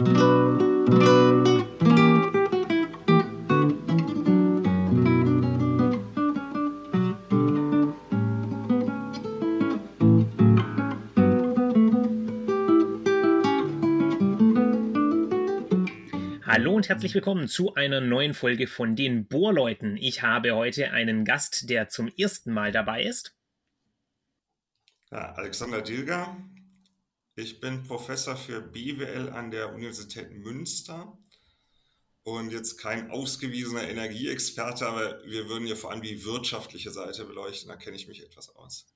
Hallo und herzlich willkommen zu einer neuen Folge von den Bohrleuten. Ich habe heute einen Gast, der zum ersten Mal dabei ist. Ja, Alexander Dilger. Ich bin Professor für BWL an der Universität Münster und jetzt kein ausgewiesener Energieexperte, aber wir würden ja vor allem die wirtschaftliche Seite beleuchten. Da kenne ich mich etwas aus.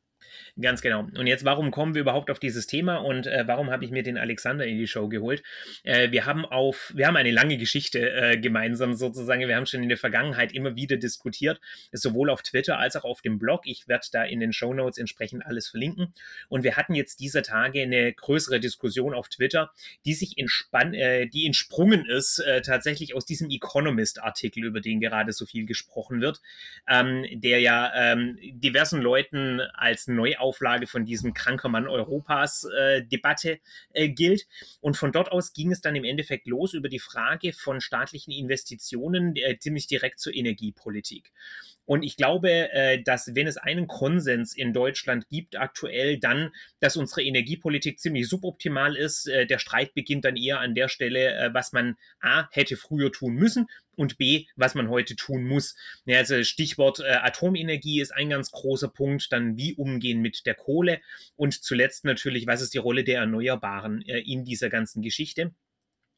Ganz genau. Und jetzt, warum kommen wir überhaupt auf dieses Thema und äh, warum habe ich mir den Alexander in die Show geholt? Äh, wir haben auf, wir haben eine lange Geschichte äh, gemeinsam sozusagen. Wir haben schon in der Vergangenheit immer wieder diskutiert, sowohl auf Twitter als auch auf dem Blog. Ich werde da in den Show Notes entsprechend alles verlinken. Und wir hatten jetzt dieser Tage eine größere Diskussion auf Twitter, die sich entspann, äh, die entsprungen ist äh, tatsächlich aus diesem Economist-Artikel, über den gerade so viel gesprochen wird, ähm, der ja ähm, diversen Leuten als Neuauflage von diesem Kranker Mann Europas äh, Debatte äh, gilt. Und von dort aus ging es dann im Endeffekt los über die Frage von staatlichen Investitionen äh, ziemlich direkt zur Energiepolitik. Und ich glaube, äh, dass wenn es einen Konsens in Deutschland gibt aktuell, dann, dass unsere Energiepolitik ziemlich suboptimal ist. Äh, der Streit beginnt dann eher an der Stelle, äh, was man A hätte früher tun müssen und B, was man heute tun muss. Ja, also Stichwort äh, Atomenergie ist ein ganz großer Punkt, dann wie umgehen mit der Kohle und zuletzt natürlich, was ist die Rolle der Erneuerbaren äh, in dieser ganzen Geschichte.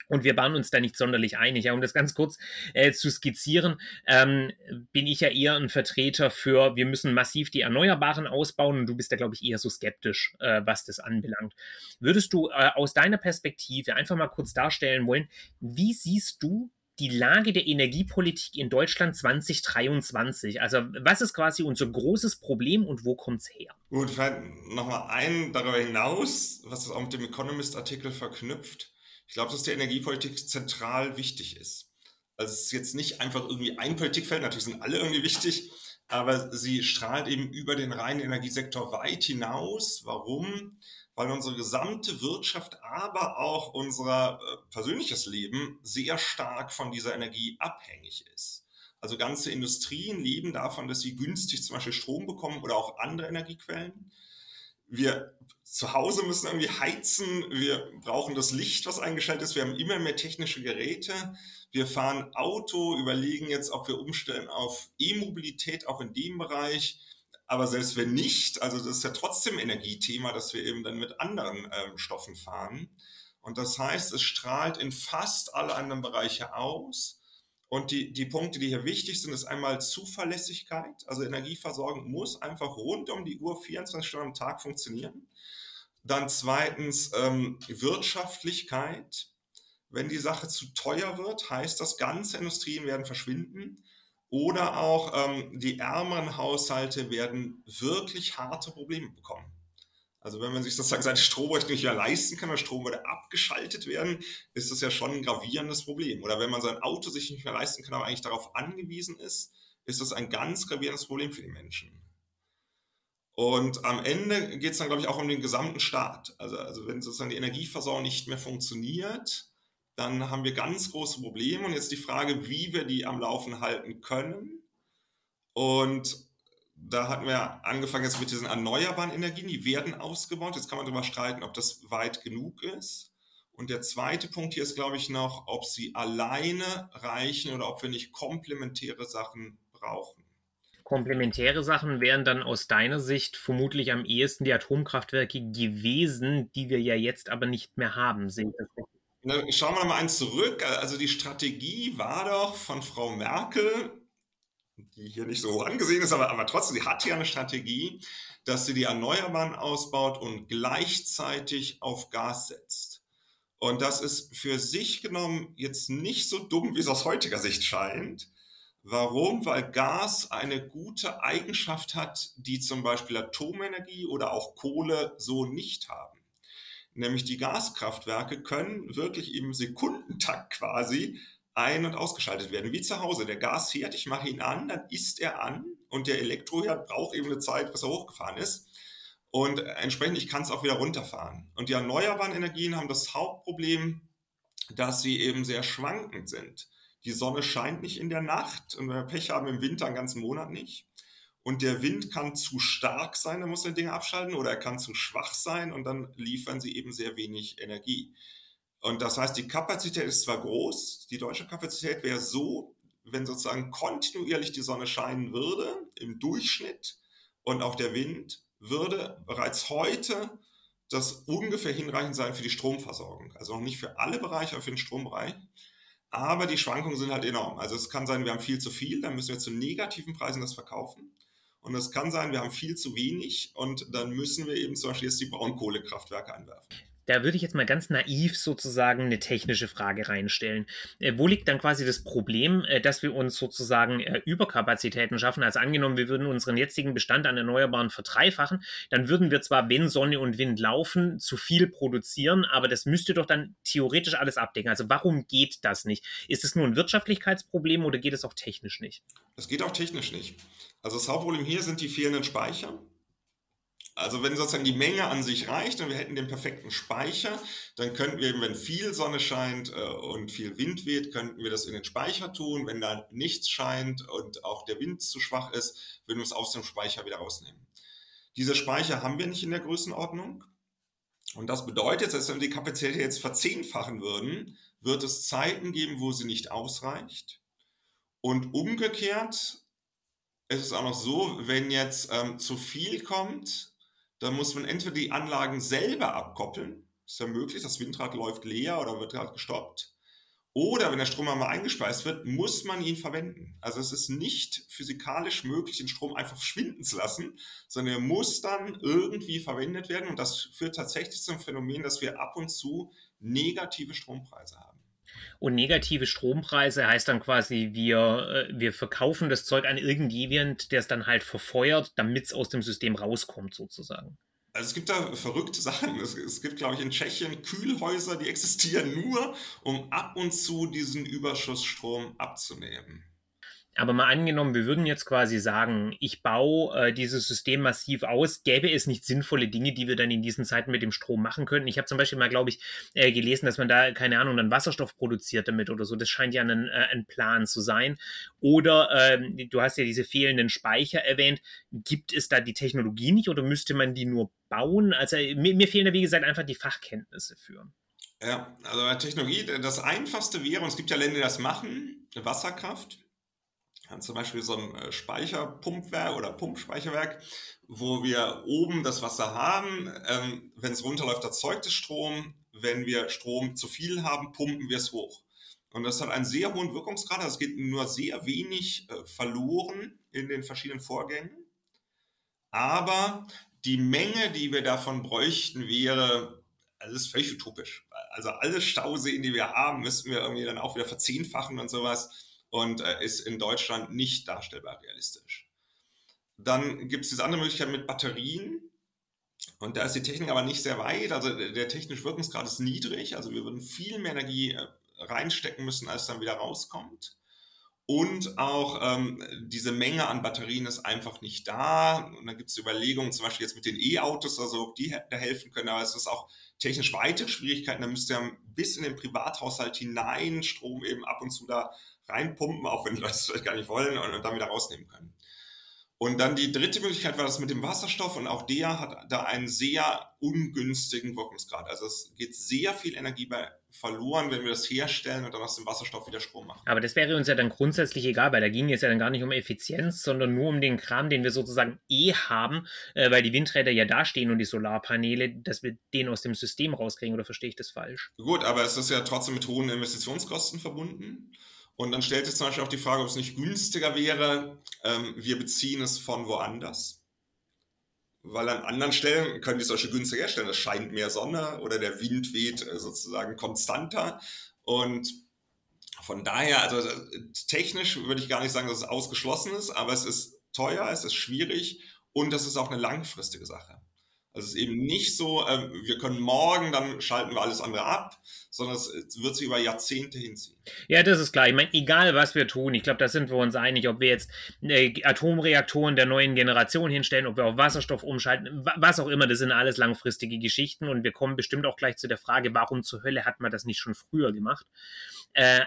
Und wir waren uns da nicht sonderlich einig. Ja, um das ganz kurz äh, zu skizzieren, ähm, bin ich ja eher ein Vertreter für, wir müssen massiv die Erneuerbaren ausbauen und du bist da, glaube ich, eher so skeptisch, äh, was das anbelangt. Würdest du äh, aus deiner Perspektive einfach mal kurz darstellen wollen, wie siehst du die Lage der Energiepolitik in Deutschland 2023? Also was ist quasi unser großes Problem und wo kommt es her? Gut, vielleicht nochmal ein darüber hinaus, was es auch mit dem Economist-Artikel verknüpft ich glaube, dass die Energiepolitik zentral wichtig ist. Also es ist jetzt nicht einfach irgendwie ein Politikfeld, natürlich sind alle irgendwie wichtig, aber sie strahlt eben über den reinen Energiesektor weit hinaus. Warum? Weil unsere gesamte Wirtschaft, aber auch unser äh, persönliches Leben sehr stark von dieser Energie abhängig ist. Also ganze Industrien leben davon, dass sie günstig zum Beispiel Strom bekommen oder auch andere Energiequellen wir zu Hause müssen irgendwie heizen, wir brauchen das Licht, was eingeschaltet ist, wir haben immer mehr technische Geräte, wir fahren Auto, überlegen jetzt, ob wir umstellen auf E-Mobilität, auch in dem Bereich. Aber selbst wenn nicht, also das ist ja trotzdem Energiethema, dass wir eben dann mit anderen ähm, Stoffen fahren. Und das heißt, es strahlt in fast alle anderen Bereiche aus. Und die, die Punkte, die hier wichtig sind, ist einmal Zuverlässigkeit. Also Energieversorgung muss einfach rund um die Uhr 24 Stunden am Tag funktionieren. Dann zweitens ähm, Wirtschaftlichkeit. Wenn die Sache zu teuer wird, heißt das, ganze Industrien werden verschwinden. Oder auch ähm, die ärmeren Haushalte werden wirklich harte Probleme bekommen. Also wenn man sich sozusagen seine Stromrechnung nicht mehr leisten kann, der Strom würde abgeschaltet werden, ist das ja schon ein gravierendes Problem. Oder wenn man sein Auto sich nicht mehr leisten kann, aber eigentlich darauf angewiesen ist, ist das ein ganz gravierendes Problem für die Menschen. Und am Ende geht es dann, glaube ich, auch um den gesamten Staat. Also, also wenn sozusagen die Energieversorgung nicht mehr funktioniert, dann haben wir ganz große Probleme. Und jetzt die Frage, wie wir die am Laufen halten können. Und da hatten wir angefangen jetzt mit diesen erneuerbaren Energien, die werden ausgebaut. Jetzt kann man darüber streiten, ob das weit genug ist. Und der zweite Punkt hier ist, glaube ich, noch, ob sie alleine reichen oder ob wir nicht komplementäre Sachen brauchen. Komplementäre Sachen wären dann aus deiner Sicht vermutlich am ehesten die Atomkraftwerke gewesen, die wir ja jetzt aber nicht mehr haben. Sehe ich das richtig? Schauen wir mal eins zurück. Also die Strategie war doch von Frau Merkel, die hier nicht so hoch angesehen ist, aber, aber trotzdem, sie hat ja eine Strategie, dass sie die Erneuerbaren ausbaut und gleichzeitig auf Gas setzt. Und das ist für sich genommen jetzt nicht so dumm, wie es aus heutiger Sicht scheint. Warum? Weil Gas eine gute Eigenschaft hat, die zum Beispiel Atomenergie oder auch Kohle so nicht haben. Nämlich die Gaskraftwerke können wirklich im Sekundentakt quasi ein- und ausgeschaltet werden, wie zu Hause. Der Gasherd, ich mache ihn an, dann ist er an und der Elektroherd braucht eben eine Zeit, bis er hochgefahren ist. Und entsprechend, ich kann es auch wieder runterfahren. Und die erneuerbaren Energien haben das Hauptproblem, dass sie eben sehr schwankend sind. Die Sonne scheint nicht in der Nacht und wenn wir Pech haben im Winter einen ganzen Monat nicht. Und der Wind kann zu stark sein, dann muss er Dinge abschalten, oder er kann zu schwach sein und dann liefern sie eben sehr wenig Energie. Und das heißt, die Kapazität ist zwar groß, die deutsche Kapazität wäre so, wenn sozusagen kontinuierlich die Sonne scheinen würde, im Durchschnitt, und auch der Wind, würde bereits heute das ungefähr hinreichend sein für die Stromversorgung. Also noch nicht für alle Bereiche, aber für den Strombereich. Aber die Schwankungen sind halt enorm. Also es kann sein, wir haben viel zu viel, dann müssen wir zu negativen Preisen das verkaufen. Und es kann sein, wir haben viel zu wenig und dann müssen wir eben zum Beispiel jetzt die Braunkohlekraftwerke einwerfen. Da würde ich jetzt mal ganz naiv sozusagen eine technische Frage reinstellen. Äh, wo liegt dann quasi das Problem, äh, dass wir uns sozusagen äh, Überkapazitäten schaffen? Also angenommen, wir würden unseren jetzigen Bestand an Erneuerbaren verdreifachen, dann würden wir zwar, wenn Sonne und Wind laufen, zu viel produzieren, aber das müsste doch dann theoretisch alles abdecken. Also warum geht das nicht? Ist es nur ein Wirtschaftlichkeitsproblem oder geht es auch technisch nicht? Es geht auch technisch nicht. Also das Hauptproblem hier sind die fehlenden Speicher. Also wenn sozusagen die Menge an sich reicht und wir hätten den perfekten Speicher, dann könnten wir eben, wenn viel Sonne scheint äh, und viel Wind weht, könnten wir das in den Speicher tun. Wenn da nichts scheint und auch der Wind zu schwach ist, würden wir es aus dem Speicher wieder rausnehmen. Diese Speicher haben wir nicht in der Größenordnung. Und das bedeutet, dass wenn wir die Kapazität jetzt verzehnfachen würden, wird es Zeiten geben, wo sie nicht ausreicht. Und umgekehrt ist es auch noch so, wenn jetzt ähm, zu viel kommt, dann muss man entweder die Anlagen selber abkoppeln, ist ja möglich, das Windrad läuft leer oder wird gerade gestoppt. Oder wenn der Strom einmal eingespeist wird, muss man ihn verwenden. Also es ist nicht physikalisch möglich, den Strom einfach verschwinden zu lassen, sondern er muss dann irgendwie verwendet werden. Und das führt tatsächlich zum Phänomen, dass wir ab und zu negative Strompreise haben. Und negative Strompreise heißt dann quasi, wir, äh, wir verkaufen das Zeug an irgendjemand, der es dann halt verfeuert, damit es aus dem System rauskommt, sozusagen. Also es gibt da verrückte Sachen. Es, es gibt, glaube ich, in Tschechien Kühlhäuser, die existieren nur, um ab und zu diesen Überschussstrom abzunehmen. Aber mal angenommen, wir würden jetzt quasi sagen, ich baue äh, dieses System massiv aus, gäbe es nicht sinnvolle Dinge, die wir dann in diesen Zeiten mit dem Strom machen könnten. Ich habe zum Beispiel mal, glaube ich, äh, gelesen, dass man da, keine Ahnung, dann Wasserstoff produziert damit oder so. Das scheint ja ein, äh, ein Plan zu sein. Oder ähm, du hast ja diese fehlenden Speicher erwähnt. Gibt es da die Technologie nicht oder müsste man die nur bauen? Also mir, mir fehlen da, wie gesagt, einfach die Fachkenntnisse für. Ja, also Technologie, das Einfachste wäre, und es gibt ja Länder, die das machen, Wasserkraft zum Beispiel so ein äh, Speicherpumpwerk oder Pumpspeicherwerk, wo wir oben das Wasser haben. Ähm, wenn es runterläuft, erzeugt es Strom. Wenn wir Strom zu viel haben, pumpen wir es hoch. Und das hat einen sehr hohen Wirkungsgrad. Also es geht nur sehr wenig äh, verloren in den verschiedenen Vorgängen. Aber die Menge, die wir davon bräuchten, wäre, also das ist völlig utopisch. Also alle Stauseen, die wir haben, müssten wir irgendwie dann auch wieder verzehnfachen und sowas und äh, ist in Deutschland nicht darstellbar realistisch. Dann gibt es diese andere Möglichkeit mit Batterien. Und da ist die Technik aber nicht sehr weit. Also der technische Wirkungsgrad ist niedrig. Also wir würden viel mehr Energie äh, reinstecken müssen, als dann wieder rauskommt. Und auch ähm, diese Menge an Batterien ist einfach nicht da. Und dann gibt es Überlegungen, zum Beispiel jetzt mit den E-Autos, also ob die da helfen können. Aber es ist auch technisch weitere Schwierigkeiten. Da müsste ja bis in den Privathaushalt hinein Strom eben ab und zu da reinpumpen, auch wenn die Leute es vielleicht gar nicht wollen und, dann wieder rausnehmen können. Und dann die dritte Möglichkeit war das mit dem Wasserstoff und auch der hat da einen sehr ungünstigen Wirkungsgrad. Also es geht sehr viel Energie bei verloren, wenn wir das herstellen und dann aus dem Wasserstoff wieder Strom machen. Aber das wäre uns ja dann grundsätzlich egal, weil da ging es ja dann gar nicht um Effizienz, sondern nur um den Kram, den wir sozusagen eh haben, äh, weil die Windräder ja da stehen und die Solarpaneele, dass wir den aus dem System rauskriegen, oder verstehe ich das falsch? Gut, aber es ist ja trotzdem mit hohen Investitionskosten verbunden. Und dann stellt sich zum Beispiel auch die Frage, ob es nicht günstiger wäre, ähm, wir beziehen es von woanders. Weil an anderen Stellen können die solche günstiger herstellen. Es scheint mehr Sonne oder der Wind weht äh, sozusagen konstanter. Und von daher, also technisch würde ich gar nicht sagen, dass es ausgeschlossen ist, aber es ist teuer, es ist schwierig und das ist auch eine langfristige Sache. Also es ist eben nicht so, äh, wir können morgen, dann schalten wir alles andere ab, sondern es wird sich über Jahrzehnte hinziehen. Ja, das ist klar. Ich meine, egal was wir tun, ich glaube, da sind wir uns einig, ob wir jetzt äh, Atomreaktoren der neuen Generation hinstellen, ob wir auf Wasserstoff umschalten, was auch immer, das sind alles langfristige Geschichten und wir kommen bestimmt auch gleich zu der Frage, warum zur Hölle hat man das nicht schon früher gemacht? Äh,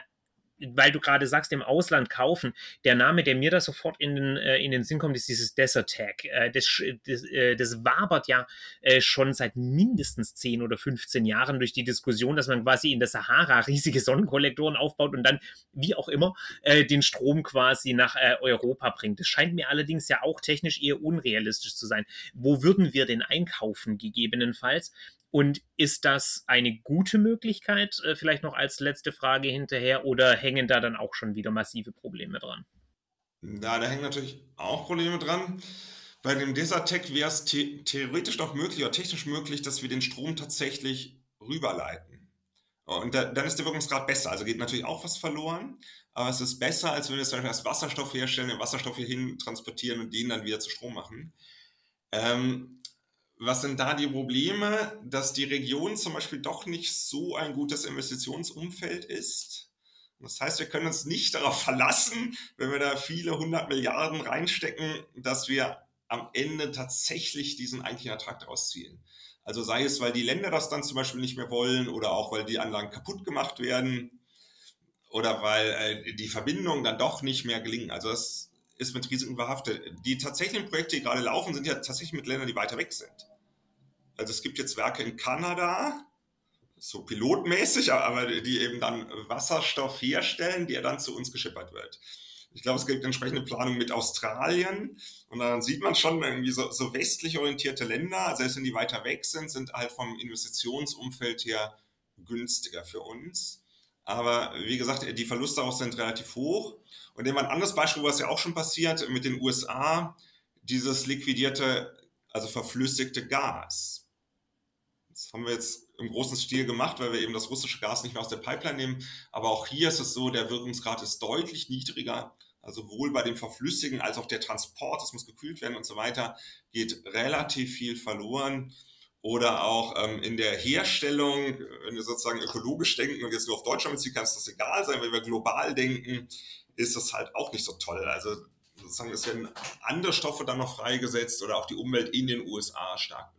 weil du gerade sagst, im Ausland kaufen, der Name, der mir da sofort in den, äh, in den Sinn kommt, ist dieses Desert Tag. Äh, das, das, äh, das wabert ja äh, schon seit mindestens 10 oder 15 Jahren durch die Diskussion, dass man quasi in der Sahara riesige Sonnenkollektoren aufbaut und dann, wie auch immer, äh, den Strom quasi nach äh, Europa bringt. Das scheint mir allerdings ja auch technisch eher unrealistisch zu sein. Wo würden wir denn einkaufen, gegebenenfalls? Und ist das eine gute Möglichkeit, äh, vielleicht noch als letzte Frage hinterher, oder hängen da dann auch schon wieder massive Probleme dran? Na, da hängen natürlich auch Probleme dran. Bei dem Desertec wäre es the theoretisch doch möglich oder technisch möglich, dass wir den Strom tatsächlich rüberleiten. Und da, dann ist der Wirkungsgrad besser. Also geht natürlich auch was verloren, aber es ist besser, als wenn wir zum Beispiel als Wasserstoff herstellen, den Wasserstoff hier hin transportieren und den dann wieder zu Strom machen. Ähm, was sind da die Probleme, dass die Region zum Beispiel doch nicht so ein gutes Investitionsumfeld ist? Das heißt, wir können uns nicht darauf verlassen, wenn wir da viele hundert Milliarden reinstecken, dass wir am Ende tatsächlich diesen eigentlichen Ertrag daraus ziehen. Also sei es, weil die Länder das dann zum Beispiel nicht mehr wollen oder auch weil die Anlagen kaputt gemacht werden oder weil äh, die Verbindungen dann doch nicht mehr gelingen. Also das ist mit Risiken behaftet. Die tatsächlichen Projekte, die gerade laufen, sind ja tatsächlich mit Ländern, die weiter weg sind. Also es gibt jetzt Werke in Kanada, so pilotmäßig, aber die eben dann Wasserstoff herstellen, der dann zu uns geschippert wird. Ich glaube, es gibt entsprechende Planung mit Australien und dann sieht man schon irgendwie so, so westlich orientierte Länder, selbst wenn die weiter weg sind, sind halt vom Investitionsumfeld her günstiger für uns. Aber wie gesagt, die Verluste auch sind relativ hoch. Und nehmen wir ein anderes Beispiel, was ja auch schon passiert mit den USA, dieses liquidierte, also verflüssigte Gas. Das haben wir jetzt im großen Stil gemacht, weil wir eben das russische Gas nicht mehr aus der Pipeline nehmen. Aber auch hier ist es so, der Wirkungsgrad ist deutlich niedriger. Also sowohl bei dem Verflüssigen als auch der Transport, das muss gekühlt werden und so weiter, geht relativ viel verloren. Oder auch ähm, in der Herstellung, wenn wir sozusagen ökologisch denken und jetzt nur auf Deutschland beziehen, kann es das egal sein. Wenn wir global denken, ist das halt auch nicht so toll. Also sozusagen, es werden andere Stoffe dann noch freigesetzt oder auch die Umwelt in den USA stark.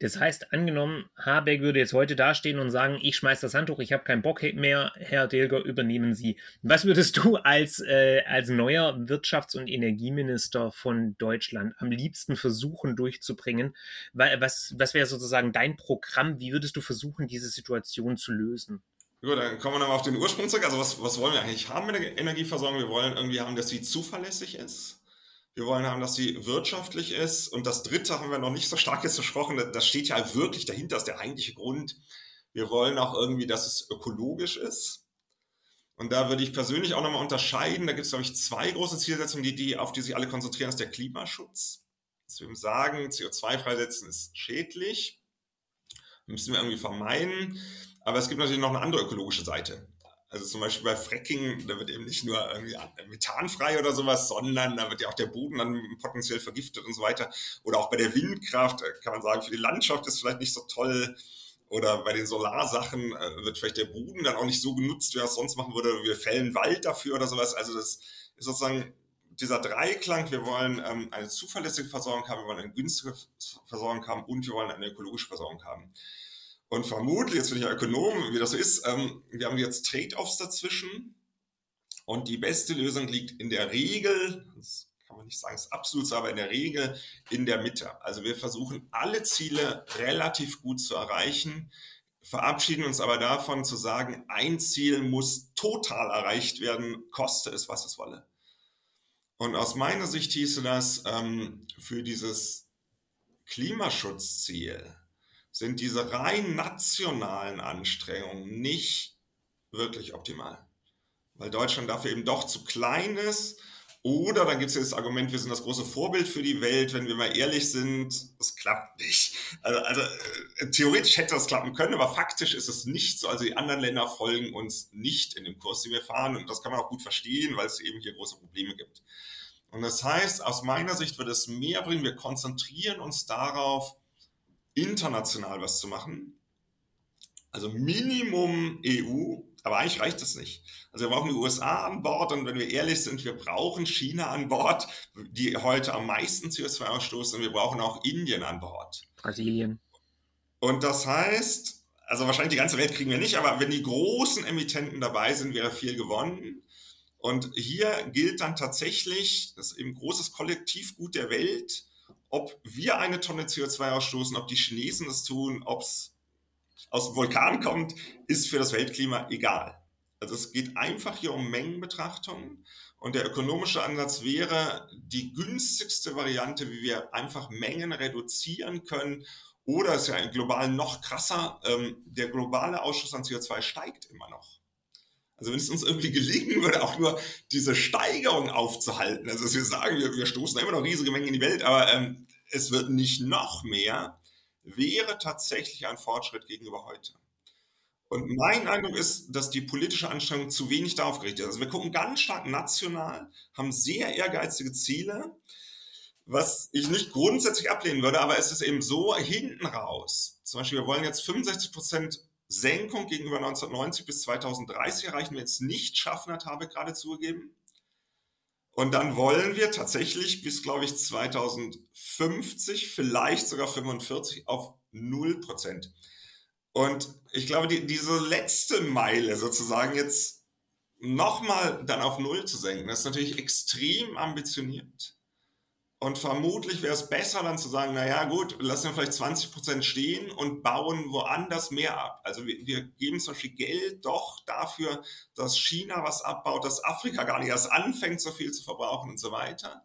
Das heißt, angenommen, Habeck würde jetzt heute dastehen und sagen, ich schmeiß das Handtuch, ich habe keinen Bock mehr, Herr Dilger, übernehmen Sie. Was würdest du als, äh, als neuer Wirtschafts- und Energieminister von Deutschland am liebsten versuchen durchzubringen? Was, was wäre sozusagen dein Programm? Wie würdest du versuchen, diese Situation zu lösen? Gut, dann kommen wir nochmal auf den Ursprung zurück. Also was, was wollen wir eigentlich haben mit der Energieversorgung? Wir wollen irgendwie haben, dass sie zuverlässig ist wir wollen haben, dass sie wirtschaftlich ist. Und das Dritte haben wir noch nicht so stark jetzt besprochen. Das steht ja wirklich dahinter, ist der eigentliche Grund. Wir wollen auch irgendwie, dass es ökologisch ist. Und da würde ich persönlich auch nochmal unterscheiden. Da gibt es, glaube ich, zwei große Zielsetzungen, die, die, auf die sich alle konzentrieren. Ist der Klimaschutz. Dass wir sagen, CO2 freisetzen ist schädlich. Müssen wir irgendwie vermeiden. Aber es gibt natürlich noch eine andere ökologische Seite. Also zum Beispiel bei Fracking, da wird eben nicht nur irgendwie methanfrei oder sowas, sondern da wird ja auch der Boden dann potenziell vergiftet und so weiter. Oder auch bei der Windkraft äh, kann man sagen, für die Landschaft ist vielleicht nicht so toll. Oder bei den Solarsachen äh, wird vielleicht der Boden dann auch nicht so genutzt, wie er es sonst machen würde. Wir fällen Wald dafür oder sowas. Also das ist sozusagen dieser Dreiklang. Wir wollen ähm, eine zuverlässige Versorgung haben, wir wollen eine günstige Versorgung haben und wir wollen eine ökologische Versorgung haben. Und vermutlich, jetzt bin ich ja Ökonom, wie das so ist, ähm, wir haben jetzt Trade-offs dazwischen. Und die beste Lösung liegt in der Regel, das kann man nicht sagen, ist absolut so, aber in der Regel in der Mitte. Also wir versuchen alle Ziele relativ gut zu erreichen, verabschieden uns aber davon zu sagen, ein Ziel muss total erreicht werden, koste es, was es wolle. Und aus meiner Sicht hieße das ähm, für dieses Klimaschutzziel, sind diese rein nationalen Anstrengungen nicht wirklich optimal. Weil Deutschland dafür eben doch zu klein ist. Oder dann gibt es ja das Argument, wir sind das große Vorbild für die Welt. Wenn wir mal ehrlich sind, das klappt nicht. Also, also äh, theoretisch hätte das klappen können, aber faktisch ist es nicht so. Also die anderen Länder folgen uns nicht in dem Kurs, den wir fahren. Und das kann man auch gut verstehen, weil es eben hier große Probleme gibt. Und das heißt, aus meiner Sicht wird es mehr bringen. Wir konzentrieren uns darauf, international was zu machen. Also Minimum EU, aber eigentlich reicht das nicht. Also wir brauchen die USA an Bord und wenn wir ehrlich sind, wir brauchen China an Bord, die heute am meisten CO2 ausstoßen und wir brauchen auch Indien an Bord. Brasilien. Und das heißt, also wahrscheinlich die ganze Welt kriegen wir nicht, aber wenn die großen Emittenten dabei sind, wäre viel gewonnen. Und hier gilt dann tatsächlich, das ist eben großes Kollektivgut der Welt, ob wir eine Tonne CO2 ausstoßen, ob die Chinesen das tun, ob es aus dem Vulkan kommt, ist für das Weltklima egal. Also es geht einfach hier um Mengenbetrachtungen und der ökonomische Ansatz wäre die günstigste Variante, wie wir einfach Mengen reduzieren können. Oder ist ja global noch krasser, ähm, der globale Ausstoß an CO2 steigt immer noch. Also wenn es uns irgendwie gelingen würde, auch nur diese Steigerung aufzuhalten, also dass wir sagen, wir, wir stoßen immer noch riesige Mengen in die Welt, aber ähm, es wird nicht noch mehr, wäre tatsächlich ein Fortschritt gegenüber heute. Und mein Eindruck ist, dass die politische Anstrengung zu wenig darauf gerichtet ist. Also wir gucken ganz stark national, haben sehr ehrgeizige Ziele, was ich nicht grundsätzlich ablehnen würde, aber es ist eben so hinten raus. Zum Beispiel, wir wollen jetzt 65 Prozent Senkung gegenüber 1990 bis 2030 erreichen, wir jetzt nicht schaffen, hat Habeck gerade zugegeben. Und dann wollen wir tatsächlich bis, glaube ich, 2050, vielleicht sogar 45 auf 0 Prozent. Und ich glaube, die, diese letzte Meile sozusagen jetzt nochmal dann auf Null zu senken, das ist natürlich extrem ambitioniert. Und vermutlich wäre es besser dann zu sagen, naja gut, lassen wir vielleicht 20 Prozent stehen und bauen woanders mehr ab. Also wir, wir, geben zum Beispiel Geld doch dafür, dass China was abbaut, dass Afrika gar nicht erst anfängt, so viel zu verbrauchen und so weiter.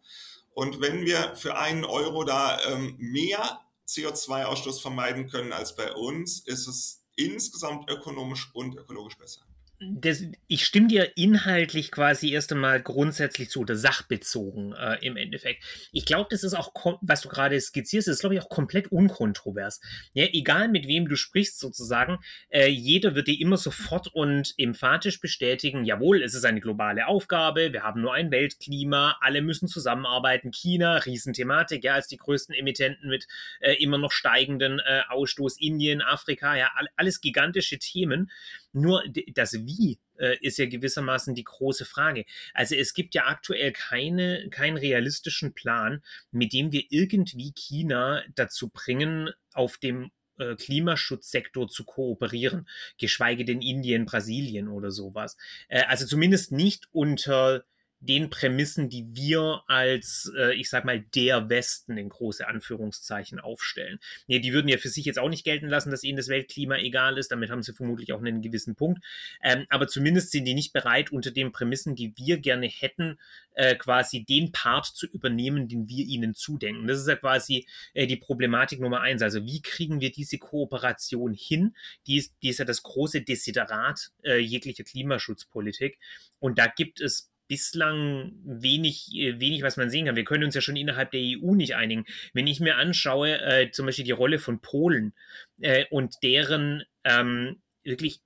Und wenn wir für einen Euro da ähm, mehr CO2-Ausstoß vermeiden können als bei uns, ist es insgesamt ökonomisch und ökologisch besser das, ich stimme dir inhaltlich quasi erst einmal grundsätzlich zu oder sachbezogen äh, im Endeffekt. Ich glaube, das ist auch, was du gerade skizzierst, ist, glaube ich, auch komplett unkontrovers. Ja, egal mit wem du sprichst, sozusagen, äh, jeder wird dir immer sofort und emphatisch bestätigen, jawohl, es ist eine globale Aufgabe, wir haben nur ein Weltklima, alle müssen zusammenarbeiten. China, Riesenthematik, ja, als die größten Emittenten mit äh, immer noch steigenden äh, Ausstoß, Indien, Afrika, ja, alles gigantische Themen. Nur das Wie äh, ist ja gewissermaßen die große Frage. Also es gibt ja aktuell keine, keinen realistischen Plan, mit dem wir irgendwie China dazu bringen, auf dem äh, Klimaschutzsektor zu kooperieren, geschweige denn Indien, Brasilien oder sowas. Äh, also zumindest nicht unter den Prämissen, die wir als, äh, ich sag mal, der Westen in große Anführungszeichen aufstellen. Nee, die würden ja für sich jetzt auch nicht gelten lassen, dass ihnen das Weltklima egal ist. Damit haben sie vermutlich auch einen gewissen Punkt. Ähm, aber zumindest sind die nicht bereit, unter den Prämissen, die wir gerne hätten, äh, quasi den Part zu übernehmen, den wir ihnen zudenken. Das ist ja quasi äh, die Problematik Nummer eins. Also wie kriegen wir diese Kooperation hin? Die ist, die ist ja das große Desiderat äh, jeglicher Klimaschutzpolitik. Und da gibt es bislang wenig, äh, wenig, was man sehen kann. Wir können uns ja schon innerhalb der EU nicht einigen. Wenn ich mir anschaue, äh, zum Beispiel die Rolle von Polen äh, und deren ähm, wirklich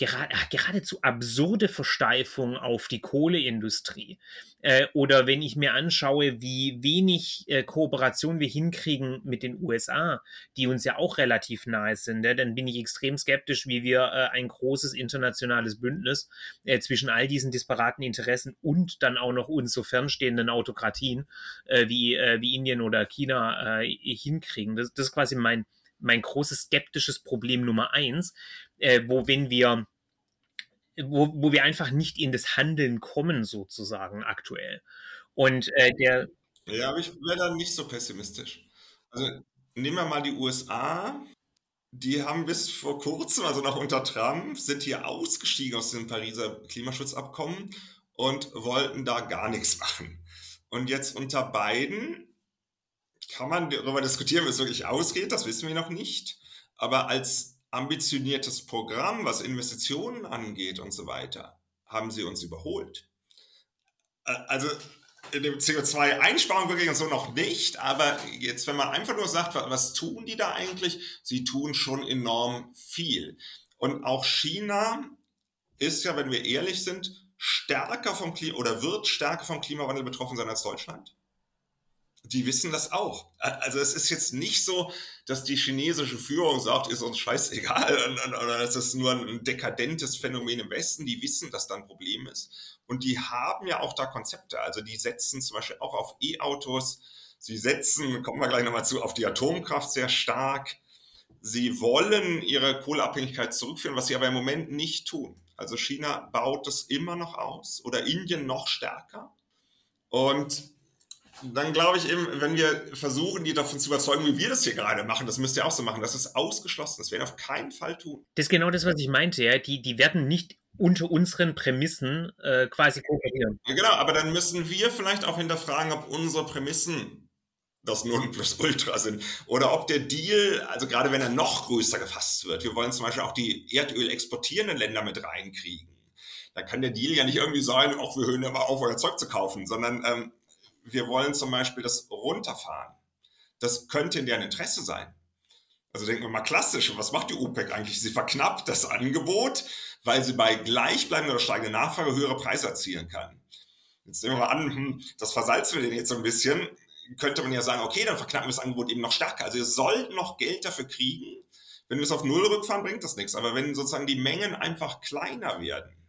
gerade, geradezu absurde Versteifung auf die Kohleindustrie. Äh, oder wenn ich mir anschaue, wie wenig äh, Kooperation wir hinkriegen mit den USA, die uns ja auch relativ nahe sind, ja, dann bin ich extrem skeptisch, wie wir äh, ein großes internationales Bündnis äh, zwischen all diesen disparaten Interessen und dann auch noch uns so fernstehenden Autokratien äh, wie, äh, wie Indien oder China hinkriegen. Das, das ist quasi mein, mein großes skeptisches Problem Nummer eins, äh, wo wenn wir wo, wo wir einfach nicht in das Handeln kommen, sozusagen aktuell. Und äh, der. Ja, aber ich wäre da nicht so pessimistisch. Also nehmen wir mal die USA. Die haben bis vor kurzem, also noch unter Trump, sind hier ausgestiegen aus dem Pariser Klimaschutzabkommen und wollten da gar nichts machen. Und jetzt unter Biden kann man darüber diskutieren, wie es wirklich ausgeht, das wissen wir noch nicht. Aber als ambitioniertes Programm, was Investitionen angeht und so weiter, haben sie uns überholt. Also in dem CO2-Einsparung wirklich und so noch nicht, aber jetzt, wenn man einfach nur sagt, was tun die da eigentlich? Sie tun schon enorm viel. Und auch China ist ja, wenn wir ehrlich sind, stärker vom Klima oder wird stärker vom Klimawandel betroffen sein als Deutschland? Die wissen das auch. Also es ist jetzt nicht so, dass die chinesische Führung sagt, ist uns scheißegal oder das ist nur ein dekadentes Phänomen im Westen. Die wissen, dass da ein Problem ist. Und die haben ja auch da Konzepte. Also die setzen zum Beispiel auch auf E-Autos. Sie setzen, kommen wir gleich nochmal zu, auf die Atomkraft sehr stark. Sie wollen ihre Kohleabhängigkeit zurückführen, was sie aber im Moment nicht tun. Also China baut es immer noch aus oder Indien noch stärker. Und dann glaube ich eben, wenn wir versuchen, die davon zu überzeugen, wie wir das hier gerade machen, das müsst ihr auch so machen, das ist ausgeschlossen. Das werden wir auf keinen Fall tun. Das ist genau das, was ich meinte, ja. Die, die werden nicht unter unseren Prämissen äh, quasi kooperieren. Ja, genau, aber dann müssen wir vielleicht auch hinterfragen, ob unsere Prämissen das Nonplusultra sind. Oder ob der Deal, also gerade wenn er noch größer gefasst wird, wir wollen zum Beispiel auch die Erdöl exportierenden Länder mit reinkriegen. Da kann der Deal ja nicht irgendwie sein, auch wir hören ja mal auf, euer Zeug zu kaufen, sondern ähm, wir wollen zum Beispiel das runterfahren. Das könnte in deren Interesse sein. Also denken wir mal klassisch, was macht die OPEC eigentlich? Sie verknappt das Angebot, weil sie bei gleichbleibender oder steigender Nachfrage höhere Preise erzielen kann. Jetzt nehmen wir mal an, hm, das versalzen wir den jetzt so ein bisschen. Könnte man ja sagen, okay, dann verknappen wir das Angebot eben noch stärker. Also ihr sollt noch Geld dafür kriegen. Wenn wir es auf Null rückfahren, bringt das nichts. Aber wenn sozusagen die Mengen einfach kleiner werden,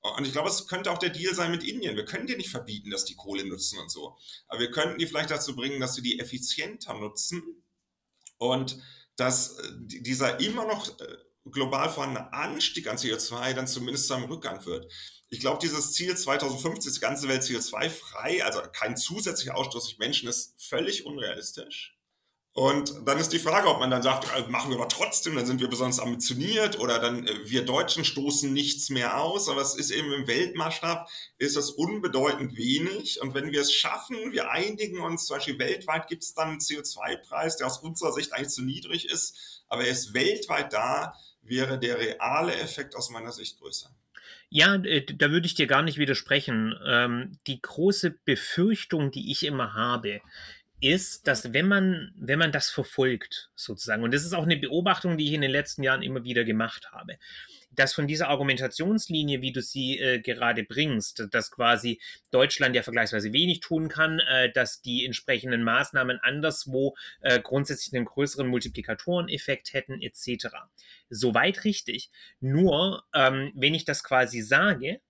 und ich glaube, es könnte auch der Deal sein mit Indien. Wir können dir nicht verbieten, dass die Kohle nutzen und so. Aber wir könnten die vielleicht dazu bringen, dass sie die effizienter nutzen und dass äh, dieser immer noch äh, global vorhandene Anstieg an CO2 dann zumindest zu einem Rückgang wird. Ich glaube, dieses Ziel 2050, die ganze Welt CO2-frei, also kein zusätzlicher Ausstoß durch Menschen, ist völlig unrealistisch. Und dann ist die Frage, ob man dann sagt, äh, machen wir aber trotzdem, dann sind wir besonders ambitioniert oder dann äh, wir Deutschen stoßen nichts mehr aus. Aber es ist eben im Weltmaßstab, ist das unbedeutend wenig. Und wenn wir es schaffen, wir einigen uns, zum Beispiel weltweit gibt es dann einen CO2-Preis, der aus unserer Sicht eigentlich zu niedrig ist, aber er ist weltweit da, wäre der reale Effekt aus meiner Sicht größer. Ja, da würde ich dir gar nicht widersprechen. Ähm, die große Befürchtung, die ich immer habe, ist, dass wenn man, wenn man das verfolgt, sozusagen, und das ist auch eine Beobachtung, die ich in den letzten Jahren immer wieder gemacht habe, dass von dieser Argumentationslinie, wie du sie äh, gerade bringst, dass quasi Deutschland ja vergleichsweise wenig tun kann, äh, dass die entsprechenden Maßnahmen anderswo äh, grundsätzlich einen größeren Multiplikatoreneffekt hätten, etc. Soweit richtig. Nur, ähm, wenn ich das quasi sage,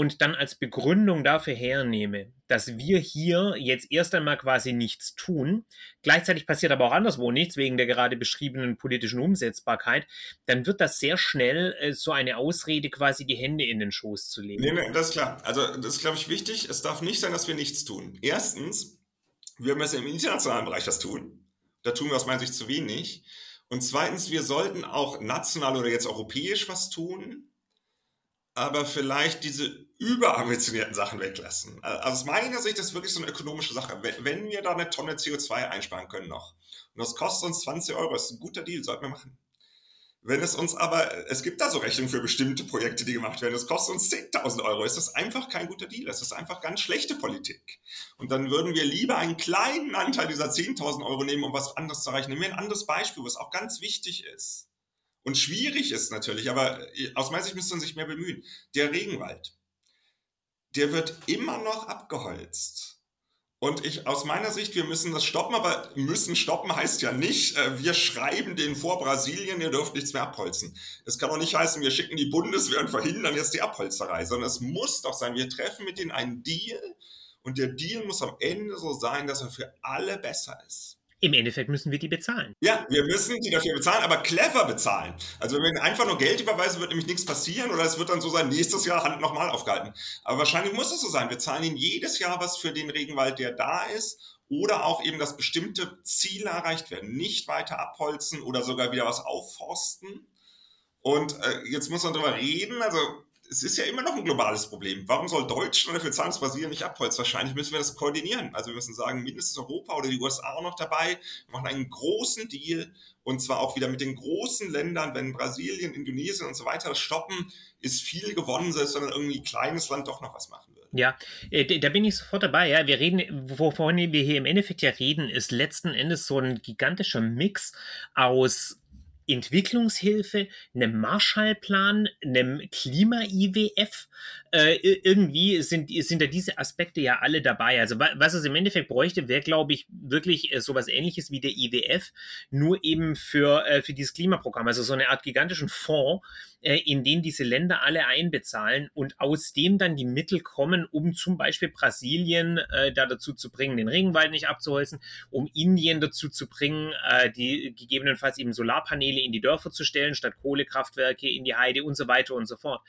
und dann als Begründung dafür hernehme, dass wir hier jetzt erst einmal quasi nichts tun, gleichzeitig passiert aber auch anderswo nichts wegen der gerade beschriebenen politischen Umsetzbarkeit, dann wird das sehr schnell äh, so eine Ausrede, quasi die Hände in den Schoß zu legen. Nee, nee, das ist klar. Also das ist, glaube ich, wichtig. Es darf nicht sein, dass wir nichts tun. Erstens, wir müssen im internationalen Bereich was tun. Da tun wir aus meiner Sicht zu wenig. Und zweitens, wir sollten auch national oder jetzt europäisch was tun aber vielleicht diese überambitionierten Sachen weglassen. Also aus meiner Sicht ist wirklich so eine ökonomische Sache. Wenn wir da eine Tonne CO2 einsparen können noch und das kostet uns 20 Euro, ist ein guter Deal, sollten wir machen. Wenn es uns aber, es gibt da so Rechnungen für bestimmte Projekte, die gemacht werden, es kostet uns 10.000 Euro, ist das einfach kein guter Deal. Das ist einfach ganz schlechte Politik. Und dann würden wir lieber einen kleinen Anteil dieser 10.000 Euro nehmen, um was anderes zu erreichen. Nehmen wir ein anderes Beispiel, was auch ganz wichtig ist und schwierig ist natürlich, aber äh, aus meiner Sicht müsste man sich mehr bemühen. Der Regenwald, der wird immer noch abgeholzt. Und ich, aus meiner Sicht, wir müssen das stoppen, aber müssen stoppen heißt ja nicht, äh, wir schreiben den vor Brasilien, ihr dürft nichts mehr abholzen. Es kann auch nicht heißen, wir schicken die Bundeswehr und verhindern jetzt die Abholzerei, sondern es muss doch sein, wir treffen mit denen einen Deal und der Deal muss am Ende so sein, dass er für alle besser ist. Im Endeffekt müssen wir die bezahlen. Ja, wir müssen die dafür bezahlen, aber clever bezahlen. Also wenn wir einfach nur Geld überweisen, wird nämlich nichts passieren oder es wird dann so sein, nächstes Jahr Hand nochmal aufgehalten. Aber wahrscheinlich muss es so sein. Wir zahlen ihnen jedes Jahr was für den Regenwald, der da ist oder auch eben, dass bestimmte Ziele erreicht werden. Nicht weiter abholzen oder sogar wieder was aufforsten. Und äh, jetzt muss man darüber reden, also es ist ja immer noch ein globales Problem. Warum soll Deutschland dafür zahlen, dass Brasilien nicht abholzt? Wahrscheinlich müssen wir das koordinieren. Also wir müssen sagen, mindestens Europa oder die USA auch noch dabei. Wir machen einen großen Deal und zwar auch wieder mit den großen Ländern. Wenn Brasilien, Indonesien und so weiter stoppen, ist viel gewonnen, selbst wenn dann irgendwie ein kleines Land doch noch was machen würde. Ja, äh, da bin ich sofort dabei. Ja, wir reden, wovon wir hier im Endeffekt ja reden, ist letzten Endes so ein gigantischer Mix aus Entwicklungshilfe, einem Marshallplan, einem Klima-IWF. Äh, irgendwie sind, sind da diese Aspekte ja alle dabei. Also was es im Endeffekt bräuchte, wäre, glaube ich, wirklich äh, sowas ähnliches wie der IWF, nur eben für, äh, für dieses Klimaprogramm. Also so eine Art gigantischen Fonds, äh, in den diese Länder alle einbezahlen und aus dem dann die Mittel kommen, um zum Beispiel Brasilien äh, da dazu zu bringen, den Regenwald nicht abzuholzen, um Indien dazu zu bringen, äh, die gegebenenfalls eben Solarpaneele in die Dörfer zu stellen, statt Kohlekraftwerke in die Heide und so weiter und so fort.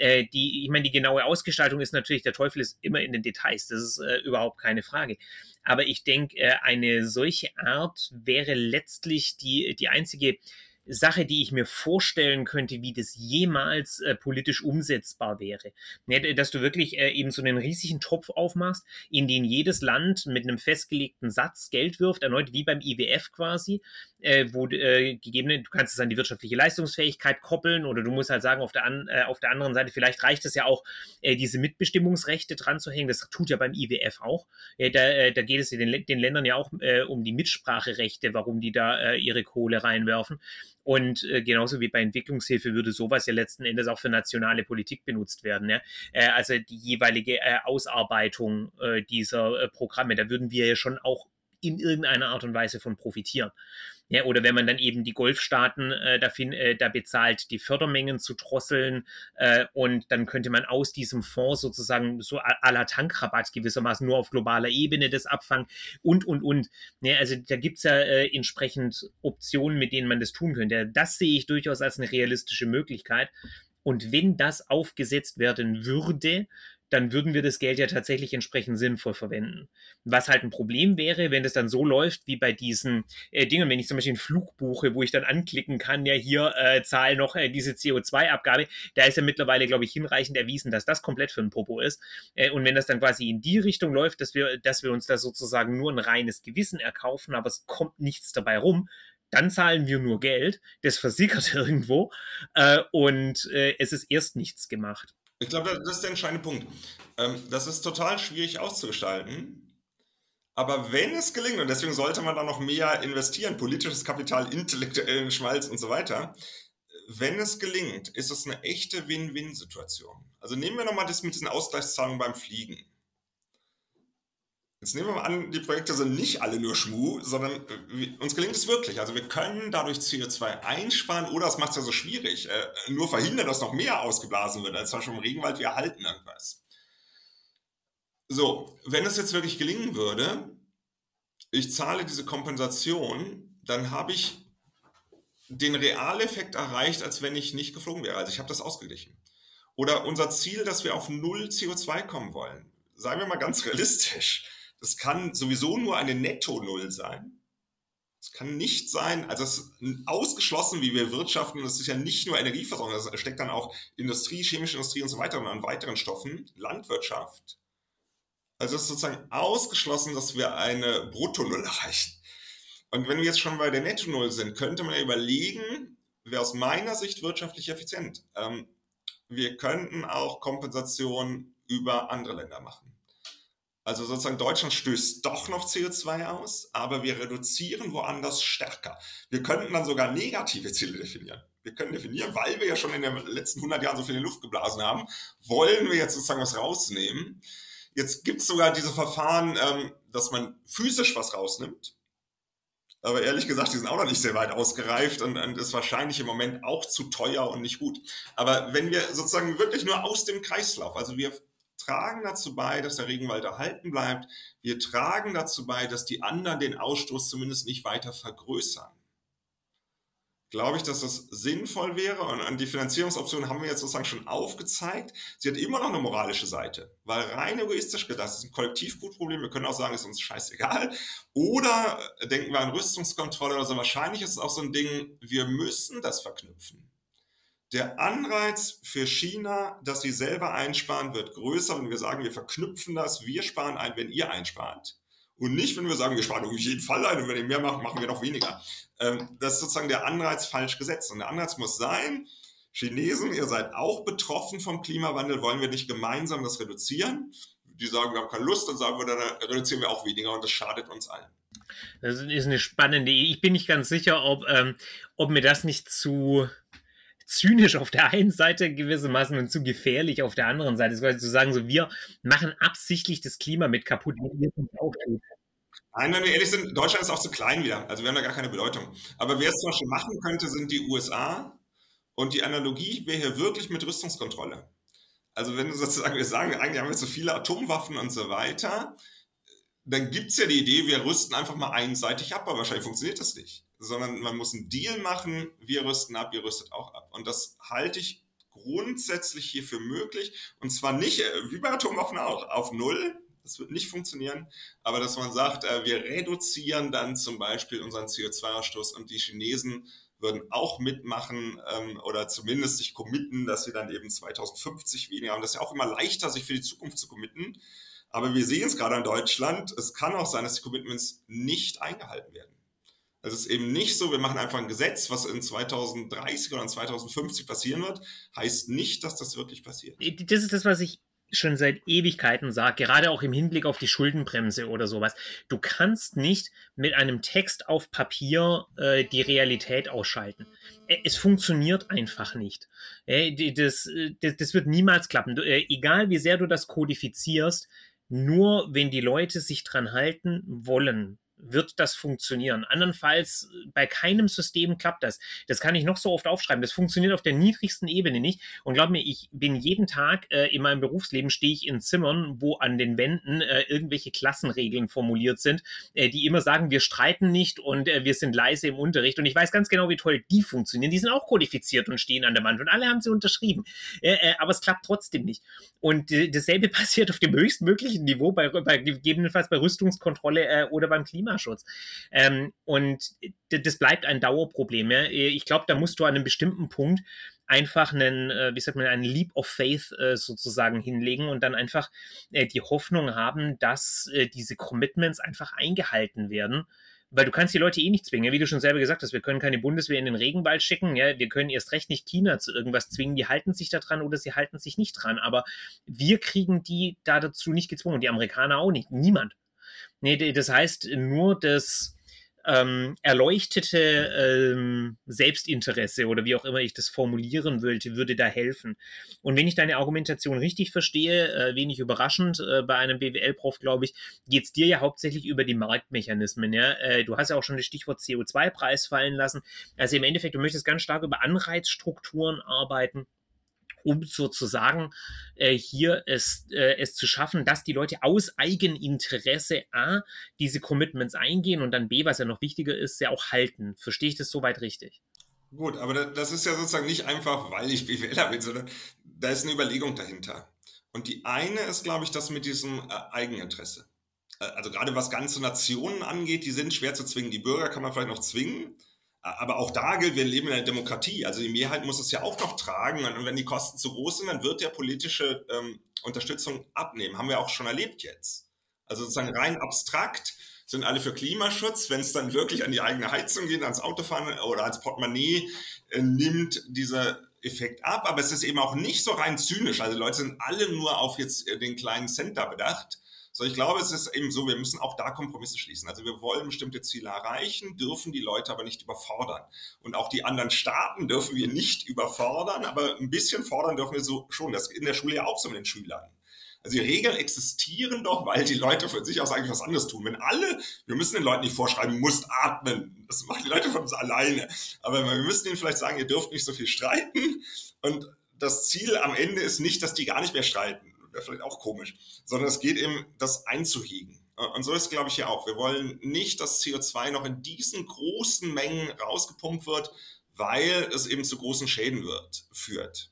Äh, die, ich meine, die genaue Ausgestaltung ist natürlich, der Teufel ist immer in den Details, das ist äh, überhaupt keine Frage. Aber ich denke, äh, eine solche Art wäre letztlich die, die einzige Sache, die ich mir vorstellen könnte, wie das jemals äh, politisch umsetzbar wäre. Ja, dass du wirklich äh, eben so einen riesigen Topf aufmachst, in den jedes Land mit einem festgelegten Satz Geld wirft, erneut wie beim IWF quasi, äh, wo äh, gegebene, du kannst es an die wirtschaftliche Leistungsfähigkeit koppeln oder du musst halt sagen, auf der, an, äh, auf der anderen Seite, vielleicht reicht es ja auch, äh, diese Mitbestimmungsrechte dran zu hängen. Das tut ja beim IWF auch. Äh, da, äh, da geht es den, den Ländern ja auch äh, um die Mitspracherechte, warum die da äh, ihre Kohle reinwerfen. Und äh, genauso wie bei Entwicklungshilfe würde sowas ja letzten Endes auch für nationale Politik benutzt werden. Ja? Äh, also die jeweilige äh, Ausarbeitung äh, dieser äh, Programme, da würden wir ja schon auch in irgendeiner Art und Weise von profitieren. Ja, oder wenn man dann eben die Golfstaaten äh, dafür, äh, da bezahlt, die Fördermengen zu drosseln äh, und dann könnte man aus diesem Fonds sozusagen so à la Tankrabatt gewissermaßen nur auf globaler Ebene das abfangen und, und, und. Ja, also da gibt's ja äh, entsprechend Optionen, mit denen man das tun könnte. Das sehe ich durchaus als eine realistische Möglichkeit. Und wenn das aufgesetzt werden würde, dann würden wir das Geld ja tatsächlich entsprechend sinnvoll verwenden. Was halt ein Problem wäre, wenn das dann so läuft wie bei diesen äh, Dingen, wenn ich zum Beispiel einen Flug buche, wo ich dann anklicken kann, ja hier äh, zahl noch äh, diese CO2-Abgabe, da ist ja mittlerweile, glaube ich, hinreichend erwiesen, dass das komplett für ein Popo ist. Äh, und wenn das dann quasi in die Richtung läuft, dass wir, dass wir uns da sozusagen nur ein reines Gewissen erkaufen, aber es kommt nichts dabei rum, dann zahlen wir nur Geld, das versickert irgendwo äh, und äh, es ist erst nichts gemacht. Ich glaube, das ist der entscheidende Punkt. Ähm, das ist total schwierig auszugestalten. Aber wenn es gelingt, und deswegen sollte man da noch mehr investieren, politisches Kapital, intellektuellen Schmalz und so weiter, wenn es gelingt, ist es eine echte Win-Win-Situation. Also nehmen wir nochmal das mit diesen Ausgleichszahlungen beim Fliegen. Jetzt nehmen wir mal an, die Projekte sind nicht alle nur Schmu, sondern äh, uns gelingt es wirklich. Also wir können dadurch CO2 einsparen oder es macht es ja so schwierig, äh, nur verhindern, dass noch mehr ausgeblasen wird, als zum Beispiel im Regenwald, wir erhalten irgendwas. So, wenn es jetzt wirklich gelingen würde, ich zahle diese Kompensation, dann habe ich den Realeffekt erreicht, als wenn ich nicht geflogen wäre. Also ich habe das ausgeglichen. Oder unser Ziel, dass wir auf null CO2 kommen wollen. Seien wir mal ganz realistisch das kann sowieso nur eine Netto-Null sein. Es kann nicht sein, also es ist ausgeschlossen, wie wir wirtschaften, das ist ja nicht nur Energieversorgung, das steckt dann auch Industrie, chemische Industrie und so weiter und an weiteren Stoffen, Landwirtschaft. Also es ist sozusagen ausgeschlossen, dass wir eine Brutto-Null erreichen. Und wenn wir jetzt schon bei der Netto-Null sind, könnte man ja überlegen, wäre aus meiner Sicht wirtschaftlich effizient. Ähm, wir könnten auch Kompensation über andere Länder machen. Also sozusagen Deutschland stößt doch noch CO2 aus, aber wir reduzieren woanders stärker. Wir könnten dann sogar negative Ziele definieren. Wir können definieren, weil wir ja schon in den letzten 100 Jahren so viel in die Luft geblasen haben, wollen wir jetzt sozusagen was rausnehmen. Jetzt gibt es sogar diese Verfahren, ähm, dass man physisch was rausnimmt. Aber ehrlich gesagt, die sind auch noch nicht sehr weit ausgereift und, und ist wahrscheinlich im Moment auch zu teuer und nicht gut. Aber wenn wir sozusagen wirklich nur aus dem Kreislauf, also wir tragen dazu bei, dass der Regenwald erhalten bleibt. Wir tragen dazu bei, dass die anderen den Ausstoß zumindest nicht weiter vergrößern. Glaube ich, dass das sinnvoll wäre und die Finanzierungsoption haben wir jetzt sozusagen schon aufgezeigt. Sie hat immer noch eine moralische Seite, weil rein egoistisch gedacht, das ist ein Kollektivgutproblem. Wir können auch sagen, ist uns scheißegal. Oder denken wir an Rüstungskontrolle oder so. Wahrscheinlich ist es auch so ein Ding, wir müssen das verknüpfen der Anreiz für China, dass sie selber einsparen, wird größer, wenn wir sagen, wir verknüpfen das, wir sparen ein, wenn ihr einspart. Und nicht, wenn wir sagen, wir sparen auf jeden Fall ein und wenn ihr mehr macht, machen wir noch weniger. Ähm, das ist sozusagen der Anreiz falsch gesetzt. Und der Anreiz muss sein, Chinesen, ihr seid auch betroffen vom Klimawandel, wollen wir nicht gemeinsam das reduzieren? Die sagen, wir haben keine Lust, dann sagen wir, dann reduzieren wir auch weniger und das schadet uns allen. Das ist eine spannende Idee. Ich bin nicht ganz sicher, ob, ähm, ob mir das nicht zu zynisch auf der einen Seite gewissermaßen und zu gefährlich auf der anderen Seite ist, quasi zu sagen, so wir machen absichtlich das Klima mit kaputt. Nein, wenn wir ehrlich sind, Deutschland ist auch zu klein wieder. Also wir haben da gar keine Bedeutung. Aber wer es zum Beispiel machen könnte, sind die USA. Und die Analogie wäre hier wirklich mit Rüstungskontrolle. Also wenn du sozusagen, wir sagen, eigentlich haben wir so viele Atomwaffen und so weiter, dann gibt es ja die Idee, wir rüsten einfach mal einseitig ab, aber wahrscheinlich funktioniert das nicht. Sondern man muss einen Deal machen, wir rüsten ab, ihr rüstet auch ab. Und das halte ich grundsätzlich hier für möglich. Und zwar nicht, äh, wie bei Atomwaffen auch, auf Null. Das wird nicht funktionieren. Aber dass man sagt, äh, wir reduzieren dann zum Beispiel unseren CO2-Ausstoß und die Chinesen würden auch mitmachen ähm, oder zumindest sich committen, dass sie dann eben 2050 weniger haben. Das ist ja auch immer leichter, sich für die Zukunft zu committen. Aber wir sehen es gerade in Deutschland. Es kann auch sein, dass die Commitments nicht eingehalten werden. Es ist eben nicht so, wir machen einfach ein Gesetz, was in 2030 oder in 2050 passieren wird, heißt nicht, dass das wirklich passiert. Das ist das, was ich schon seit Ewigkeiten sage, gerade auch im Hinblick auf die Schuldenbremse oder sowas. Du kannst nicht mit einem Text auf Papier äh, die Realität ausschalten. Es funktioniert einfach nicht. Äh, das, das, das, wird niemals klappen. Du, äh, egal wie sehr du das kodifizierst, nur wenn die Leute sich dran halten wollen, wird das funktionieren. Andernfalls, bei keinem System klappt das. Das kann ich noch so oft aufschreiben. Das funktioniert auf der niedrigsten Ebene nicht. Und glaub mir, ich bin jeden Tag äh, in meinem Berufsleben stehe ich in Zimmern, wo an den Wänden äh, irgendwelche Klassenregeln formuliert sind, äh, die immer sagen, wir streiten nicht und äh, wir sind leise im Unterricht. Und ich weiß ganz genau, wie toll die funktionieren. Die sind auch kodifiziert und stehen an der Wand und alle haben sie unterschrieben. Äh, äh, aber es klappt trotzdem nicht. Und dasselbe passiert auf dem höchstmöglichen Niveau, bei, bei gegebenenfalls bei Rüstungskontrolle oder beim Klima Klimaschutz. Ähm, und das bleibt ein Dauerproblem. Ja? Ich glaube, da musst du an einem bestimmten Punkt einfach einen, äh, wie sagt man, einen Leap of Faith äh, sozusagen hinlegen und dann einfach äh, die Hoffnung haben, dass äh, diese Commitments einfach eingehalten werden. Weil du kannst die Leute eh nicht zwingen, wie du schon selber gesagt hast, wir können keine Bundeswehr in den Regenwald schicken, ja, wir können erst recht nicht China zu irgendwas zwingen, die halten sich da dran oder sie halten sich nicht dran, aber wir kriegen die da dazu nicht gezwungen, die Amerikaner auch nicht, niemand. Nee, das heißt nur das ähm, erleuchtete ähm, Selbstinteresse oder wie auch immer ich das formulieren wollte, würde da helfen. Und wenn ich deine Argumentation richtig verstehe, äh, wenig überraschend, äh, bei einem BWL-Prof, glaube ich, geht es dir ja hauptsächlich über die Marktmechanismen. Ja? Äh, du hast ja auch schon das Stichwort CO2-Preis fallen lassen. Also im Endeffekt, du möchtest ganz stark über Anreizstrukturen arbeiten um sozusagen äh, hier es, äh, es zu schaffen, dass die Leute aus Eigeninteresse A diese Commitments eingehen und dann B, was ja noch wichtiger ist, ja auch halten. Verstehe ich das soweit richtig? Gut, aber das ist ja sozusagen nicht einfach, weil ich BWLer bin, sondern da ist eine Überlegung dahinter. Und die eine ist, glaube ich, das mit diesem äh, Eigeninteresse. Äh, also gerade was ganze Nationen angeht, die sind schwer zu zwingen. Die Bürger kann man vielleicht noch zwingen, aber auch da gilt, wir leben in einer Demokratie. Also die Mehrheit muss es ja auch noch tragen. Und wenn die Kosten zu groß sind, dann wird der politische ähm, Unterstützung abnehmen. Haben wir auch schon erlebt jetzt. Also sozusagen rein abstrakt sind alle für Klimaschutz. Wenn es dann wirklich an die eigene Heizung geht, ans Autofahren oder ans Portemonnaie, äh, nimmt dieser Effekt ab. Aber es ist eben auch nicht so rein zynisch. Also Leute sind alle nur auf jetzt äh, den kleinen Cent da bedacht so, ich glaube, es ist eben so, wir müssen auch da Kompromisse schließen. Also wir wollen bestimmte Ziele erreichen, dürfen die Leute aber nicht überfordern. Und auch die anderen Staaten dürfen wir nicht überfordern, aber ein bisschen fordern dürfen wir so schon. Das in der Schule ja auch so mit den Schülern. Also die Regeln existieren doch, weil die Leute von sich aus eigentlich was anderes tun. Wenn alle, wir müssen den Leuten nicht vorschreiben, musst atmen. Das machen die Leute von uns alleine. Aber wir müssen ihnen vielleicht sagen, ihr dürft nicht so viel streiten. Und das Ziel am Ende ist nicht, dass die gar nicht mehr streiten wäre vielleicht auch komisch, sondern es geht eben, das einzuhegen. Und so ist glaube ich, hier auch. Wir wollen nicht, dass CO2 noch in diesen großen Mengen rausgepumpt wird, weil es eben zu großen Schäden wird, führt.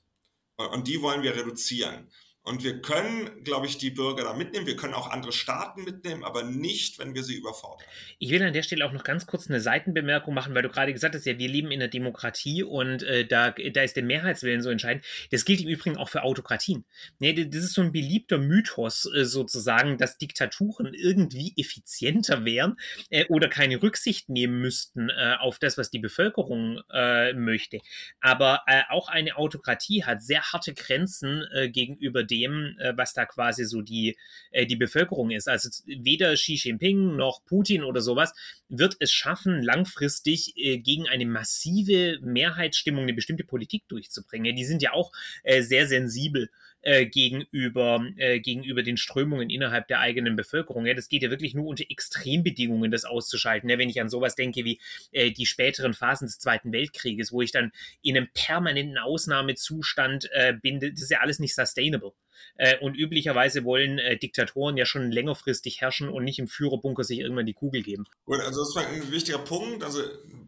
Und die wollen wir reduzieren. Und wir können, glaube ich, die Bürger da mitnehmen. Wir können auch andere Staaten mitnehmen, aber nicht, wenn wir sie überfordern. Ich will an der Stelle auch noch ganz kurz eine Seitenbemerkung machen, weil du gerade gesagt hast, ja, wir leben in der Demokratie und äh, da, da ist der Mehrheitswillen so entscheidend. Das gilt im Übrigen auch für Autokratien. Nee, das ist so ein beliebter Mythos äh, sozusagen, dass Diktaturen irgendwie effizienter wären äh, oder keine Rücksicht nehmen müssten äh, auf das, was die Bevölkerung äh, möchte. Aber äh, auch eine Autokratie hat sehr harte Grenzen gegenüber dem, dem, äh, was da quasi so die, äh, die Bevölkerung ist. Also weder Xi Jinping noch Putin oder sowas wird es schaffen, langfristig äh, gegen eine massive Mehrheitsstimmung eine bestimmte Politik durchzubringen. Die sind ja auch sehr sensibel äh, gegenüber, äh, gegenüber den Strömungen innerhalb der eigenen Bevölkerung. Ja, das geht ja wirklich nur unter Extrembedingungen, das auszuschalten. Ja, wenn ich an sowas denke wie äh, die späteren Phasen des Zweiten Weltkrieges, wo ich dann in einem permanenten Ausnahmezustand äh, bin, das ist ja alles nicht sustainable. Äh, und üblicherweise wollen Diktatoren ja schon längerfristig herrschen und nicht im Führerbunker sich irgendwann die Kugel geben. Gut, also das war ein wichtiger Punkt. Also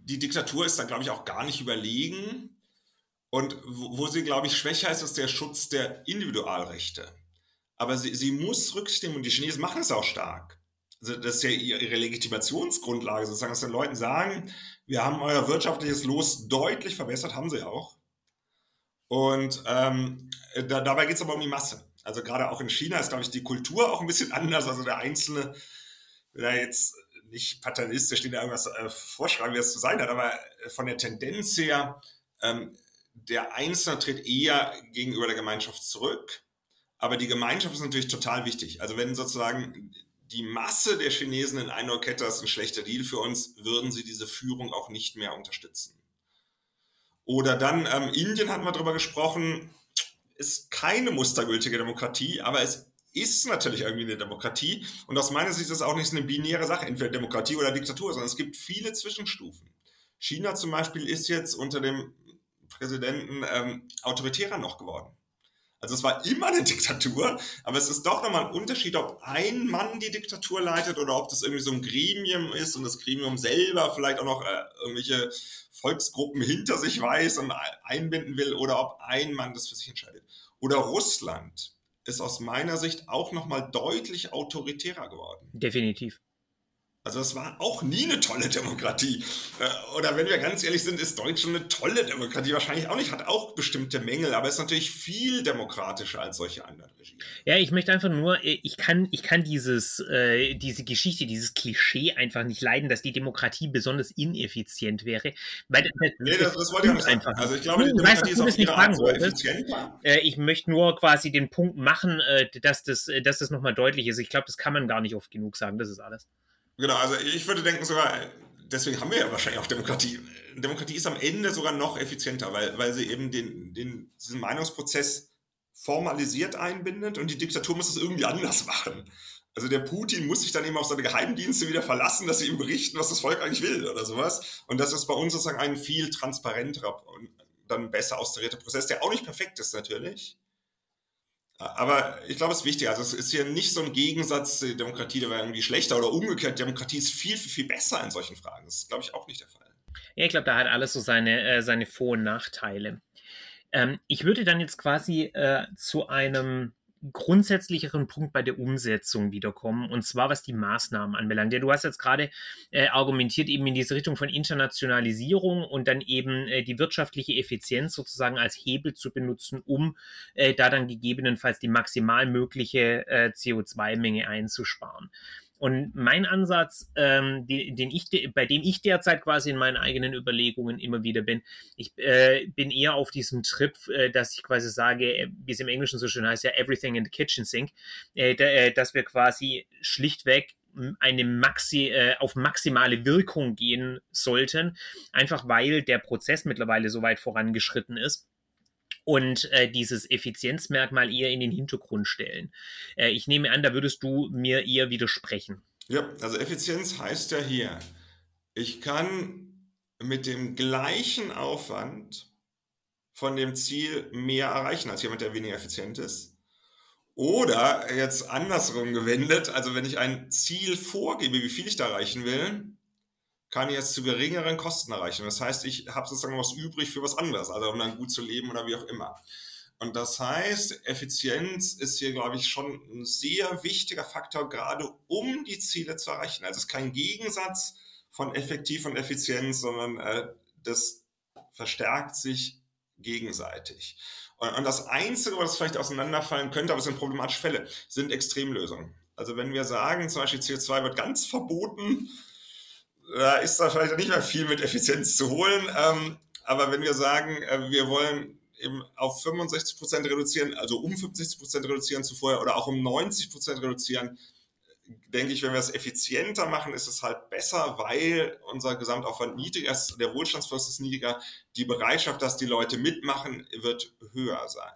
die Diktatur ist da, glaube ich, auch gar nicht überlegen. Und wo, sie, glaube ich, schwächer ist, ist der Schutz der Individualrechte. Aber sie, sie muss Rücksicht nehmen und die Chinesen machen es auch stark. Also das ist ja ihre Legitimationsgrundlage, sozusagen, dass den Leuten sagen, wir haben euer wirtschaftliches Los deutlich verbessert, haben sie auch. Und ähm, da, dabei geht es aber um die Masse. Also gerade auch in China ist, glaube ich, die Kultur auch ein bisschen anders. Also der Einzelne, will da jetzt nicht paternalistisch da irgendwas äh, vorschreiben, wie es zu sein hat, aber von der Tendenz her, ähm, der Einzelne tritt eher gegenüber der Gemeinschaft zurück. Aber die Gemeinschaft ist natürlich total wichtig. Also wenn sozusagen die Masse der Chinesen in einer Kette ist ein schlechter Deal für uns, würden sie diese Führung auch nicht mehr unterstützen. Oder dann ähm, Indien hatten wir darüber gesprochen, ist keine mustergültige Demokratie, aber es ist natürlich irgendwie eine Demokratie. Und aus meiner Sicht ist es auch nicht eine binäre Sache, entweder Demokratie oder Diktatur, sondern es gibt viele Zwischenstufen. China zum Beispiel ist jetzt unter dem Präsidenten ähm, autoritärer noch geworden. Also es war immer eine Diktatur, aber es ist doch nochmal ein Unterschied, ob ein Mann die Diktatur leitet oder ob das irgendwie so ein Gremium ist und das Gremium selber vielleicht auch noch äh, irgendwelche Volksgruppen hinter sich weiß und einbinden will oder ob ein Mann das für sich entscheidet. Oder Russland ist aus meiner Sicht auch nochmal deutlich autoritärer geworden. Definitiv. Also es war auch nie eine tolle Demokratie. Äh, oder wenn wir ganz ehrlich sind, ist Deutschland eine tolle Demokratie. Wahrscheinlich auch nicht, hat auch bestimmte Mängel, aber ist natürlich viel demokratischer als solche anderen Regime. Ja, ich möchte einfach nur, äh, ich kann, ich kann dieses, äh, diese Geschichte, dieses Klischee einfach nicht leiden, dass die Demokratie besonders ineffizient wäre. Weil, das, nee, das, das wollte ich auch nicht einfach. Also ich glaube, die Demokratie weißt, ist auf ihre Art so effizient. Äh, ich möchte nur quasi den Punkt machen, dass das, dass das nochmal deutlich ist. Ich glaube, das kann man gar nicht oft genug sagen. Das ist alles. Genau, also ich würde denken sogar, deswegen haben wir ja wahrscheinlich auch Demokratie. Demokratie ist am Ende sogar noch effizienter, weil, weil sie eben den, den, diesen Meinungsprozess formalisiert einbindet und die Diktatur muss es irgendwie anders machen. Also der Putin muss sich dann eben auf seine Geheimdienste wieder verlassen, dass sie ihm berichten, was das Volk eigentlich will oder sowas. Und das ist bei uns sozusagen ein viel transparenterer und dann besser austarierter Prozess, der auch nicht perfekt ist natürlich. Aber ich glaube, es ist wichtig. Also es ist hier nicht so ein Gegensatz, Demokratie, der wäre irgendwie schlechter oder umgekehrt. Demokratie ist viel, viel, viel besser in solchen Fragen. Das ist, glaube ich, auch nicht der Fall. Ja, ich glaube, da hat alles so seine, äh, seine Vor- und Nachteile. Ähm, ich würde dann jetzt quasi äh, zu einem grundsätzlicheren Punkt bei der Umsetzung wiederkommen, und zwar was die Maßnahmen anbelangt. Ja, du hast jetzt gerade äh, argumentiert eben in diese Richtung von Internationalisierung und dann eben äh, die wirtschaftliche Effizienz sozusagen als Hebel zu benutzen, um äh, da dann gegebenenfalls die maximal mögliche äh, CO2-Menge einzusparen. Und mein Ansatz, ähm, die, den ich, bei dem ich derzeit quasi in meinen eigenen Überlegungen immer wieder bin, ich äh, bin eher auf diesem Trip, äh, dass ich quasi sage, äh, wie es im Englischen so schön heißt, ja, everything in the kitchen sink, äh, äh, dass wir quasi schlichtweg eine Maxi, äh, auf maximale Wirkung gehen sollten, einfach weil der Prozess mittlerweile so weit vorangeschritten ist und äh, dieses Effizienzmerkmal eher in den Hintergrund stellen. Äh, ich nehme an, da würdest du mir eher widersprechen. Ja, also Effizienz heißt ja hier, ich kann mit dem gleichen Aufwand von dem Ziel mehr erreichen als jemand, der weniger effizient ist. Oder jetzt andersrum gewendet, also wenn ich ein Ziel vorgebe, wie viel ich da erreichen will, kann ich jetzt zu geringeren Kosten erreichen. Das heißt, ich habe sozusagen was übrig für was anderes, also um dann gut zu leben oder wie auch immer. Und das heißt, Effizienz ist hier, glaube ich, schon ein sehr wichtiger Faktor, gerade um die Ziele zu erreichen. Also es ist kein Gegensatz von effektiv und Effizienz, sondern äh, das verstärkt sich gegenseitig. Und, und das Einzige, was vielleicht auseinanderfallen könnte, aber es sind problematische Fälle, sind Extremlösungen. Also wenn wir sagen, zum Beispiel CO2 wird ganz verboten, da ist da vielleicht nicht mehr viel mit Effizienz zu holen. Ähm, aber wenn wir sagen, äh, wir wollen eben auf 65 Prozent reduzieren, also um 65 Prozent reduzieren zu vorher oder auch um 90 Prozent reduzieren, denke ich, wenn wir es effizienter machen, ist es halt besser, weil unser Gesamtaufwand niedriger ist, der Wohlstandsfluss ist niedriger, die Bereitschaft, dass die Leute mitmachen, wird höher sein.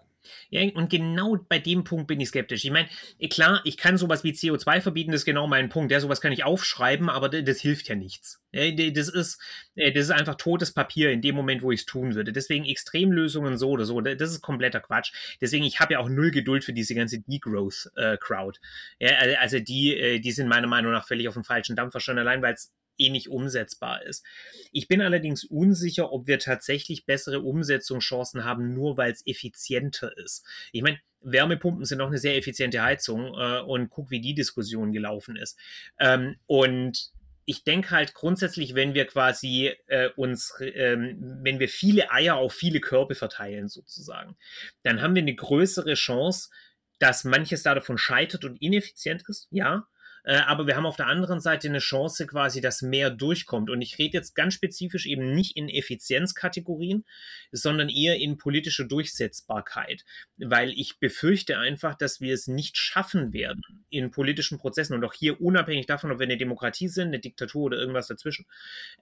Ja, und genau bei dem Punkt bin ich skeptisch. Ich meine, eh, klar, ich kann sowas wie CO2 verbieten, das ist genau mein Punkt. Ja, sowas kann ich aufschreiben, aber das, hilft ja nichts. Das ist, äh, das ist einfach totes Papier in dem Moment, wo ich es tun würde. Deswegen Extremlösungen so oder so, das ist kompletter Quatsch. Deswegen, ich habe ja auch null Geduld für diese ganze Degrowth-Crowd. Äh, ja, also die, äh, die sind meiner Meinung nach völlig auf dem falschen Dampfer, schon allein, weil es eh nicht umsetzbar ist. Ich bin allerdings unsicher, ob wir tatsächlich bessere Umsetzungschancen haben, nur weil es effizienter ist. Ich meine, Wärmepumpen sind auch eine sehr effiziente Heizung äh, und guck, wie die Diskussion gelaufen ist. Ähm, und ich denke halt grundsätzlich, wenn wir quasi äh, uns, ähm, wenn wir viele Eier auf viele Körbe verteilen sozusagen, dann haben wir eine größere Chance, dass manches davon scheitert und ineffizient ist, ja, äh, aber wir haben auf der anderen Seite eine Chance quasi, dass mehr durchkommt. Und ich rede jetzt ganz spezifisch eben nicht in Effizienzkategorien, sondern eher in politische Durchsetzbarkeit, weil ich befürchte einfach, dass wir es nicht schaffen werden in politischen Prozessen und auch hier unabhängig davon, ob wir eine Demokratie sind, eine Diktatur oder irgendwas dazwischen,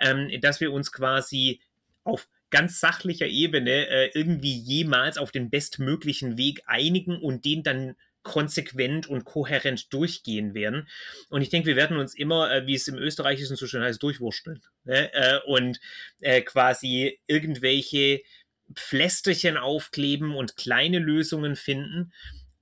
ähm, dass wir uns quasi auf ganz sachlicher Ebene äh, irgendwie jemals auf den bestmöglichen Weg einigen und den dann konsequent und kohärent durchgehen werden. Und ich denke, wir werden uns immer, äh, wie es im Österreichischen so schön heißt, durchwurschteln. Ne? Äh, und äh, quasi irgendwelche Pflästerchen aufkleben und kleine Lösungen finden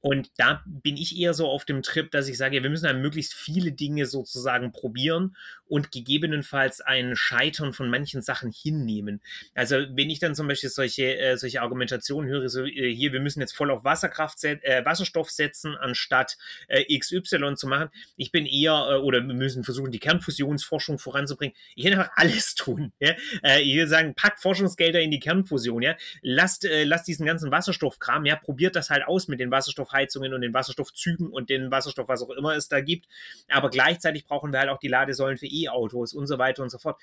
und da bin ich eher so auf dem Trip, dass ich sage, wir müssen dann möglichst viele Dinge sozusagen probieren und gegebenenfalls ein Scheitern von manchen Sachen hinnehmen. Also wenn ich dann zum Beispiel solche, äh, solche Argumentationen höre, so äh, hier, wir müssen jetzt voll auf Wasserkraft, äh, Wasserstoff setzen, anstatt äh, XY zu machen. Ich bin eher, äh, oder wir müssen versuchen, die Kernfusionsforschung voranzubringen. Ich will einfach alles tun. Ja? Äh, ich will sagen, packt Forschungsgelder in die Kernfusion, ja. Lasst, äh, lasst diesen ganzen Wasserstoffkram, ja, probiert das halt aus mit den Wasserstoff Wasserstoffheizungen und den Wasserstoffzügen und den Wasserstoff, was auch immer es da gibt. Aber gleichzeitig brauchen wir halt auch die Ladesäulen für E-Autos und so weiter und so fort.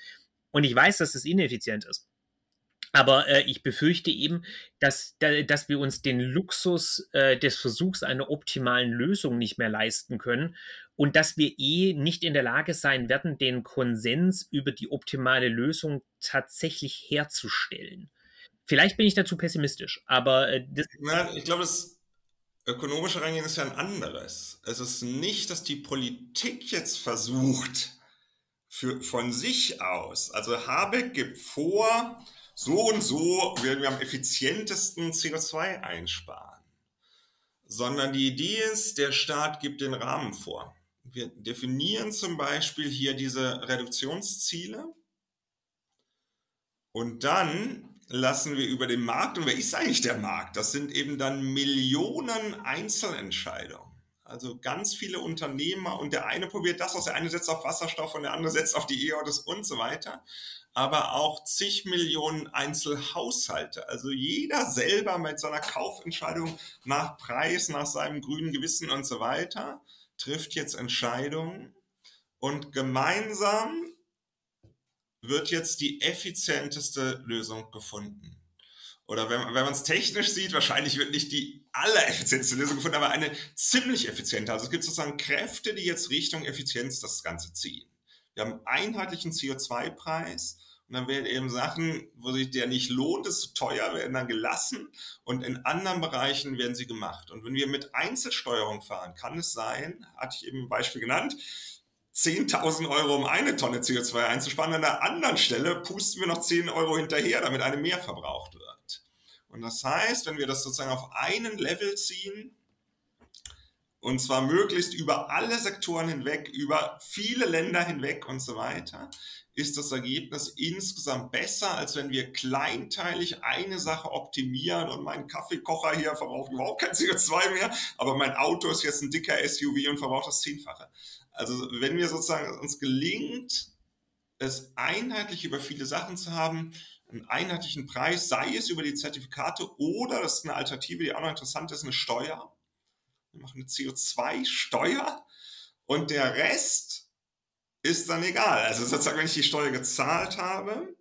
Und ich weiß, dass das ineffizient ist. Aber äh, ich befürchte eben, dass, dass wir uns den Luxus äh, des Versuchs einer optimalen Lösung nicht mehr leisten können und dass wir eh nicht in der Lage sein werden, den Konsens über die optimale Lösung tatsächlich herzustellen. Vielleicht bin ich dazu pessimistisch, aber äh, das. Ja, ich glaube, das ökonomische Rangehen ist ja ein anderes. Es ist nicht, dass die Politik jetzt versucht, für, von sich aus, also Habeck gibt vor, so und so werden wir am effizientesten CO2 einsparen, sondern die Idee ist, der Staat gibt den Rahmen vor. Wir definieren zum Beispiel hier diese Reduktionsziele und dann lassen wir über den Markt. Und wer ist eigentlich der Markt? Das sind eben dann Millionen Einzelentscheidungen. Also ganz viele Unternehmer und der eine probiert das aus, der eine setzt auf Wasserstoff und der andere setzt auf die E-Autos und so weiter. Aber auch zig Millionen Einzelhaushalte. Also jeder selber mit seiner Kaufentscheidung nach Preis, nach seinem grünen Gewissen und so weiter trifft jetzt Entscheidungen. Und gemeinsam wird jetzt die effizienteste Lösung gefunden. Oder wenn, wenn man es technisch sieht, wahrscheinlich wird nicht die allereffizienteste Lösung gefunden, aber eine ziemlich effiziente. Also es gibt sozusagen Kräfte, die jetzt Richtung Effizienz das Ganze ziehen. Wir haben einen einheitlichen CO2-Preis und dann werden eben Sachen, wo sich der nicht lohnt, ist zu teuer, werden dann gelassen und in anderen Bereichen werden sie gemacht. Und wenn wir mit Einzelsteuerung fahren, kann es sein, hatte ich eben ein Beispiel genannt, 10.000 Euro, um eine Tonne CO2 einzusparen. An der anderen Stelle pusten wir noch 10 Euro hinterher, damit eine mehr verbraucht wird. Und das heißt, wenn wir das sozusagen auf einen Level ziehen, und zwar möglichst über alle Sektoren hinweg, über viele Länder hinweg und so weiter, ist das Ergebnis insgesamt besser, als wenn wir kleinteilig eine Sache optimieren und mein Kaffeekocher hier verbraucht überhaupt kein CO2 mehr, aber mein Auto ist jetzt ein dicker SUV und verbraucht das Zehnfache. Also wenn wir sozusagen uns gelingt, es einheitlich über viele Sachen zu haben, einen einheitlichen Preis, sei es über die Zertifikate oder, das ist eine Alternative, die auch noch interessant ist, eine Steuer. Wir machen eine CO2-Steuer und der Rest ist dann egal. Also sozusagen, wenn ich die Steuer gezahlt habe,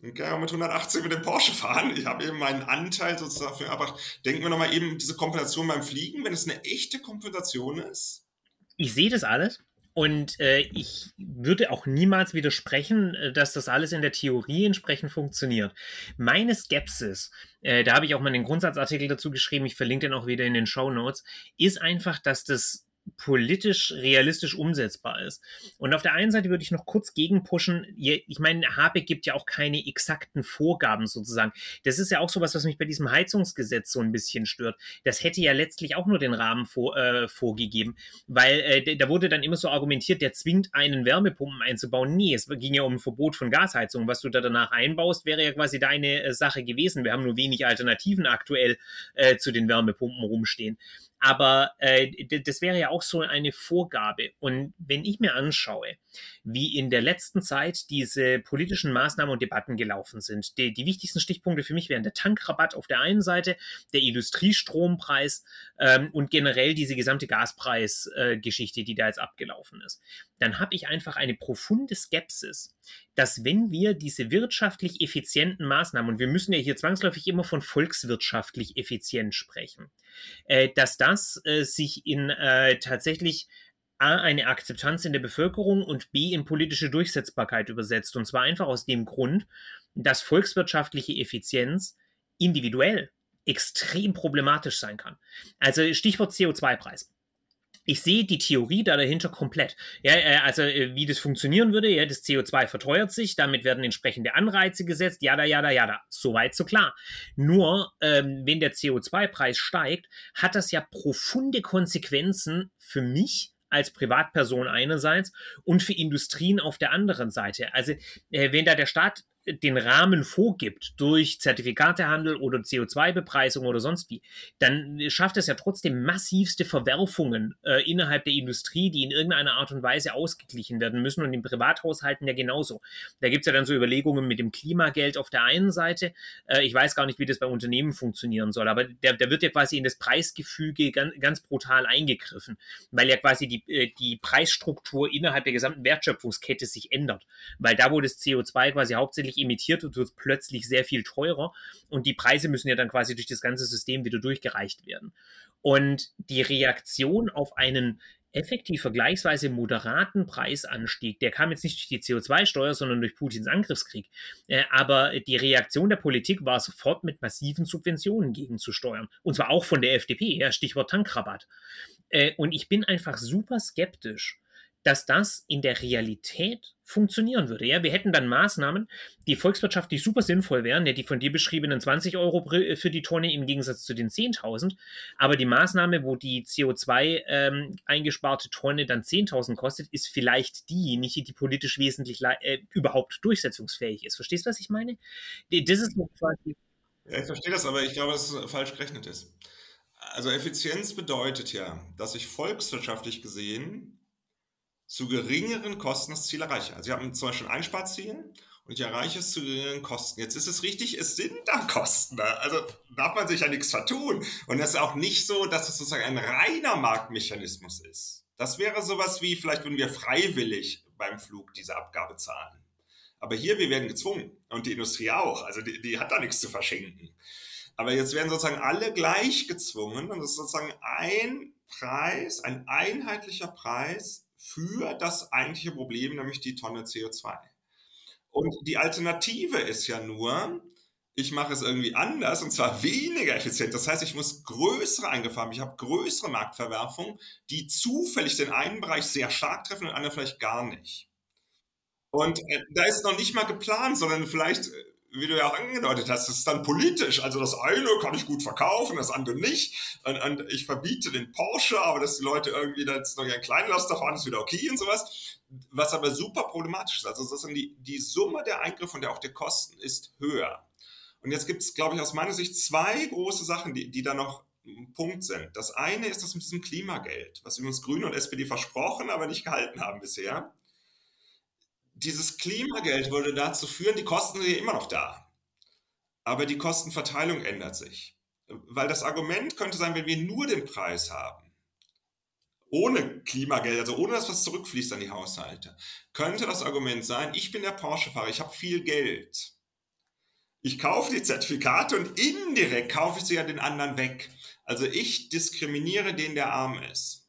dann kann ich auch mit 180 mit dem Porsche fahren. Ich habe eben meinen Anteil sozusagen für erbracht. Denken wir nochmal eben diese Kompensation beim Fliegen, wenn es eine echte Kompensation ist. Ich sehe das alles. Und äh, ich würde auch niemals widersprechen, äh, dass das alles in der Theorie entsprechend funktioniert. Meine Skepsis, äh, da habe ich auch mal einen Grundsatzartikel dazu geschrieben, ich verlinke den auch wieder in den Show Notes, ist einfach, dass das politisch realistisch umsetzbar ist. Und auf der einen Seite würde ich noch kurz gegenpushen. Ich meine, Habeck gibt ja auch keine exakten Vorgaben sozusagen. Das ist ja auch sowas, was mich bei diesem Heizungsgesetz so ein bisschen stört. Das hätte ja letztlich auch nur den Rahmen vor, äh, vorgegeben, weil äh, da wurde dann immer so argumentiert, der zwingt einen Wärmepumpen einzubauen. Nee, es ging ja um ein Verbot von Gasheizung. Was du da danach einbaust, wäre ja quasi deine äh, Sache gewesen. Wir haben nur wenig Alternativen aktuell äh, zu den Wärmepumpen rumstehen. Aber äh, das wäre ja auch so eine Vorgabe. Und wenn ich mir anschaue, wie in der letzten Zeit diese politischen Maßnahmen und Debatten gelaufen sind, die, die wichtigsten Stichpunkte für mich wären der Tankrabatt auf der einen Seite, der Industriestrompreis ähm, und generell diese gesamte Gaspreisgeschichte, äh, die da jetzt abgelaufen ist, dann habe ich einfach eine profunde Skepsis, dass wenn wir diese wirtschaftlich effizienten Maßnahmen, und wir müssen ja hier zwangsläufig immer von volkswirtschaftlich effizient sprechen, äh, dass das äh, sich in äh, tatsächlich A, eine Akzeptanz in der Bevölkerung und B, in politische Durchsetzbarkeit übersetzt. Und zwar einfach aus dem Grund, dass volkswirtschaftliche Effizienz individuell extrem problematisch sein kann. Also Stichwort CO2-Preis ich sehe die Theorie da dahinter komplett. Ja, äh, also äh, wie das funktionieren würde, ja, das CO2 verteuert sich, damit werden entsprechende Anreize gesetzt, ja, da, ja, da, ja, da. Soweit so klar. Nur, ähm, wenn der CO2-Preis steigt, hat das ja profunde Konsequenzen für mich als Privatperson einerseits und für Industrien auf der anderen Seite. Also äh, wenn da der Staat den Rahmen vorgibt durch Zertifikatehandel oder CO2-Bepreisung oder sonst wie, dann schafft es ja trotzdem massivste Verwerfungen äh, innerhalb der Industrie, die in irgendeiner Art und Weise ausgeglichen werden müssen und in Privathaushalten ja genauso. Da gibt es ja dann so Überlegungen mit dem Klimageld auf der einen Seite. Äh, ich weiß gar nicht, wie das bei Unternehmen funktionieren soll, aber da, der wird ja quasi in das Preisgefüge ganz, ganz brutal eingegriffen, weil ja quasi die, äh, die Preisstruktur innerhalb der gesamten Wertschöpfungskette sich ändert. Weil da, wo das CO2 quasi hauptsächlich plötzlich emittiert wird, wird plötzlich sehr viel teurer und die Preise müssen ja dann quasi durch das ganze System wieder durchgereicht werden. Und die Reaktion auf einen effektiv vergleichsweise moderaten Preisanstieg, der kam jetzt nicht durch die CO2-Steuer, sondern durch Putins Angriffskrieg. Äh, aber die Reaktion der Politik war sofort mit massiven Subventionen gegenzusteuern. Und zwar auch von der FDP, Stichwort Tankrabatt. Äh, und ich bin einfach super skeptisch, dass das in der Realität funktionieren würde. Ja, wir hätten dann Maßnahmen, die volkswirtschaftlich super sinnvoll wären, ja, die von dir beschriebenen 20 Euro äh, für die Tonne im Gegensatz zu den 10.000. Aber die Maßnahme, wo die CO2 ähm, eingesparte Tonne dann 10.000 kostet, ist vielleicht diejenige, die politisch wesentlich äh, überhaupt durchsetzungsfähig ist. Verstehst du, was ich meine? Das ist quasi. Ja, ich verstehe das, aber ich glaube, dass es falsch gerechnet ist. Also Effizienz bedeutet ja, dass ich volkswirtschaftlich gesehen zu geringeren Kosten das Ziel erreiche. Also ich habe zum Beispiel ein Einsparziel und ich erreiche es zu geringeren Kosten. Jetzt ist es richtig, es sind da Kosten. Also darf man sich ja nichts vertun. Und es ist auch nicht so, dass es sozusagen ein reiner Marktmechanismus ist. Das wäre sowas wie, vielleicht würden wir freiwillig beim Flug diese Abgabe zahlen. Aber hier, wir werden gezwungen. Und die Industrie auch. Also die, die hat da nichts zu verschenken. Aber jetzt werden sozusagen alle gleich gezwungen. Und das ist sozusagen ein Preis, ein einheitlicher Preis für das eigentliche Problem, nämlich die Tonne CO2. Und die Alternative ist ja nur, ich mache es irgendwie anders und zwar weniger effizient. Das heißt, ich muss größere Eingriffe haben, ich habe größere Marktverwerfungen, die zufällig den einen Bereich sehr stark treffen und den anderen vielleicht gar nicht. Und äh, da ist noch nicht mal geplant, sondern vielleicht äh, wie du ja angedeutet hast, das ist dann politisch. Also das eine kann ich gut verkaufen, das andere nicht. Und, und ich verbiete den Porsche, aber dass die Leute irgendwie dann jetzt noch ihren Kleinlaster fahren, ist wieder okay und sowas. Was aber super problematisch ist. Also sozusagen die, die Summe der Eingriffe und der auch der Kosten ist höher. Und jetzt gibt es, glaube ich, aus meiner Sicht zwei große Sachen, die, die da noch ein Punkt sind. Das eine ist das mit diesem Klimageld, was übrigens Grüne und SPD versprochen, aber nicht gehalten haben bisher dieses Klimageld würde dazu führen, die Kosten sind ja immer noch da. Aber die Kostenverteilung ändert sich. Weil das Argument könnte sein, wenn wir nur den Preis haben, ohne Klimageld, also ohne dass was zurückfließt an die Haushalte, könnte das Argument sein, ich bin der Porsche-Fahrer, ich habe viel Geld. ich kaufe die Zertifikate und indirekt kaufe ich sie ja den anderen weg. Also ich diskriminiere den, der arm ist.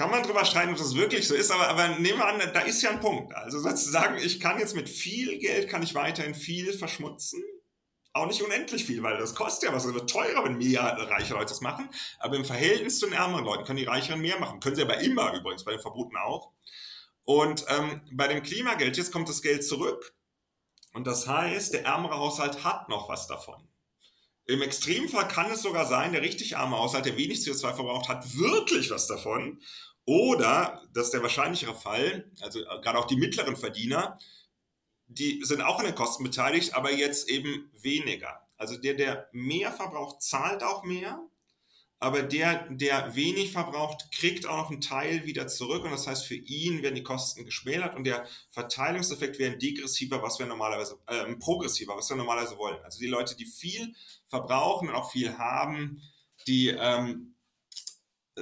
Kann man drüber streiten, ob das wirklich so ist, aber, aber nehmen wir an, da ist ja ein Punkt. Also sozusagen, ich kann jetzt mit viel Geld, kann ich weiterhin viel verschmutzen. Auch nicht unendlich viel, weil das kostet ja was. Es wird teurer, wenn mehr reiche Leute das machen. Aber im Verhältnis zu den ärmeren Leuten können die Reicheren mehr machen. Können sie aber immer übrigens, bei den Verboten auch. Und ähm, bei dem Klimageld, jetzt kommt das Geld zurück. Und das heißt, der ärmere Haushalt hat noch was davon. Im Extremfall kann es sogar sein, der richtig arme Haushalt, der wenig CO2 verbraucht, hat wirklich was davon. Oder, das ist der wahrscheinlichere Fall, also äh, gerade auch die mittleren Verdiener, die sind auch an den Kosten beteiligt, aber jetzt eben weniger. Also der, der mehr verbraucht, zahlt auch mehr aber der, der wenig verbraucht, kriegt auch noch einen Teil wieder zurück und das heißt, für ihn werden die Kosten geschmälert und der Verteilungseffekt wäre degressiver, was wir normalerweise, äh, progressiver, was wir normalerweise wollen. Also die Leute, die viel verbrauchen und auch viel haben, die ähm,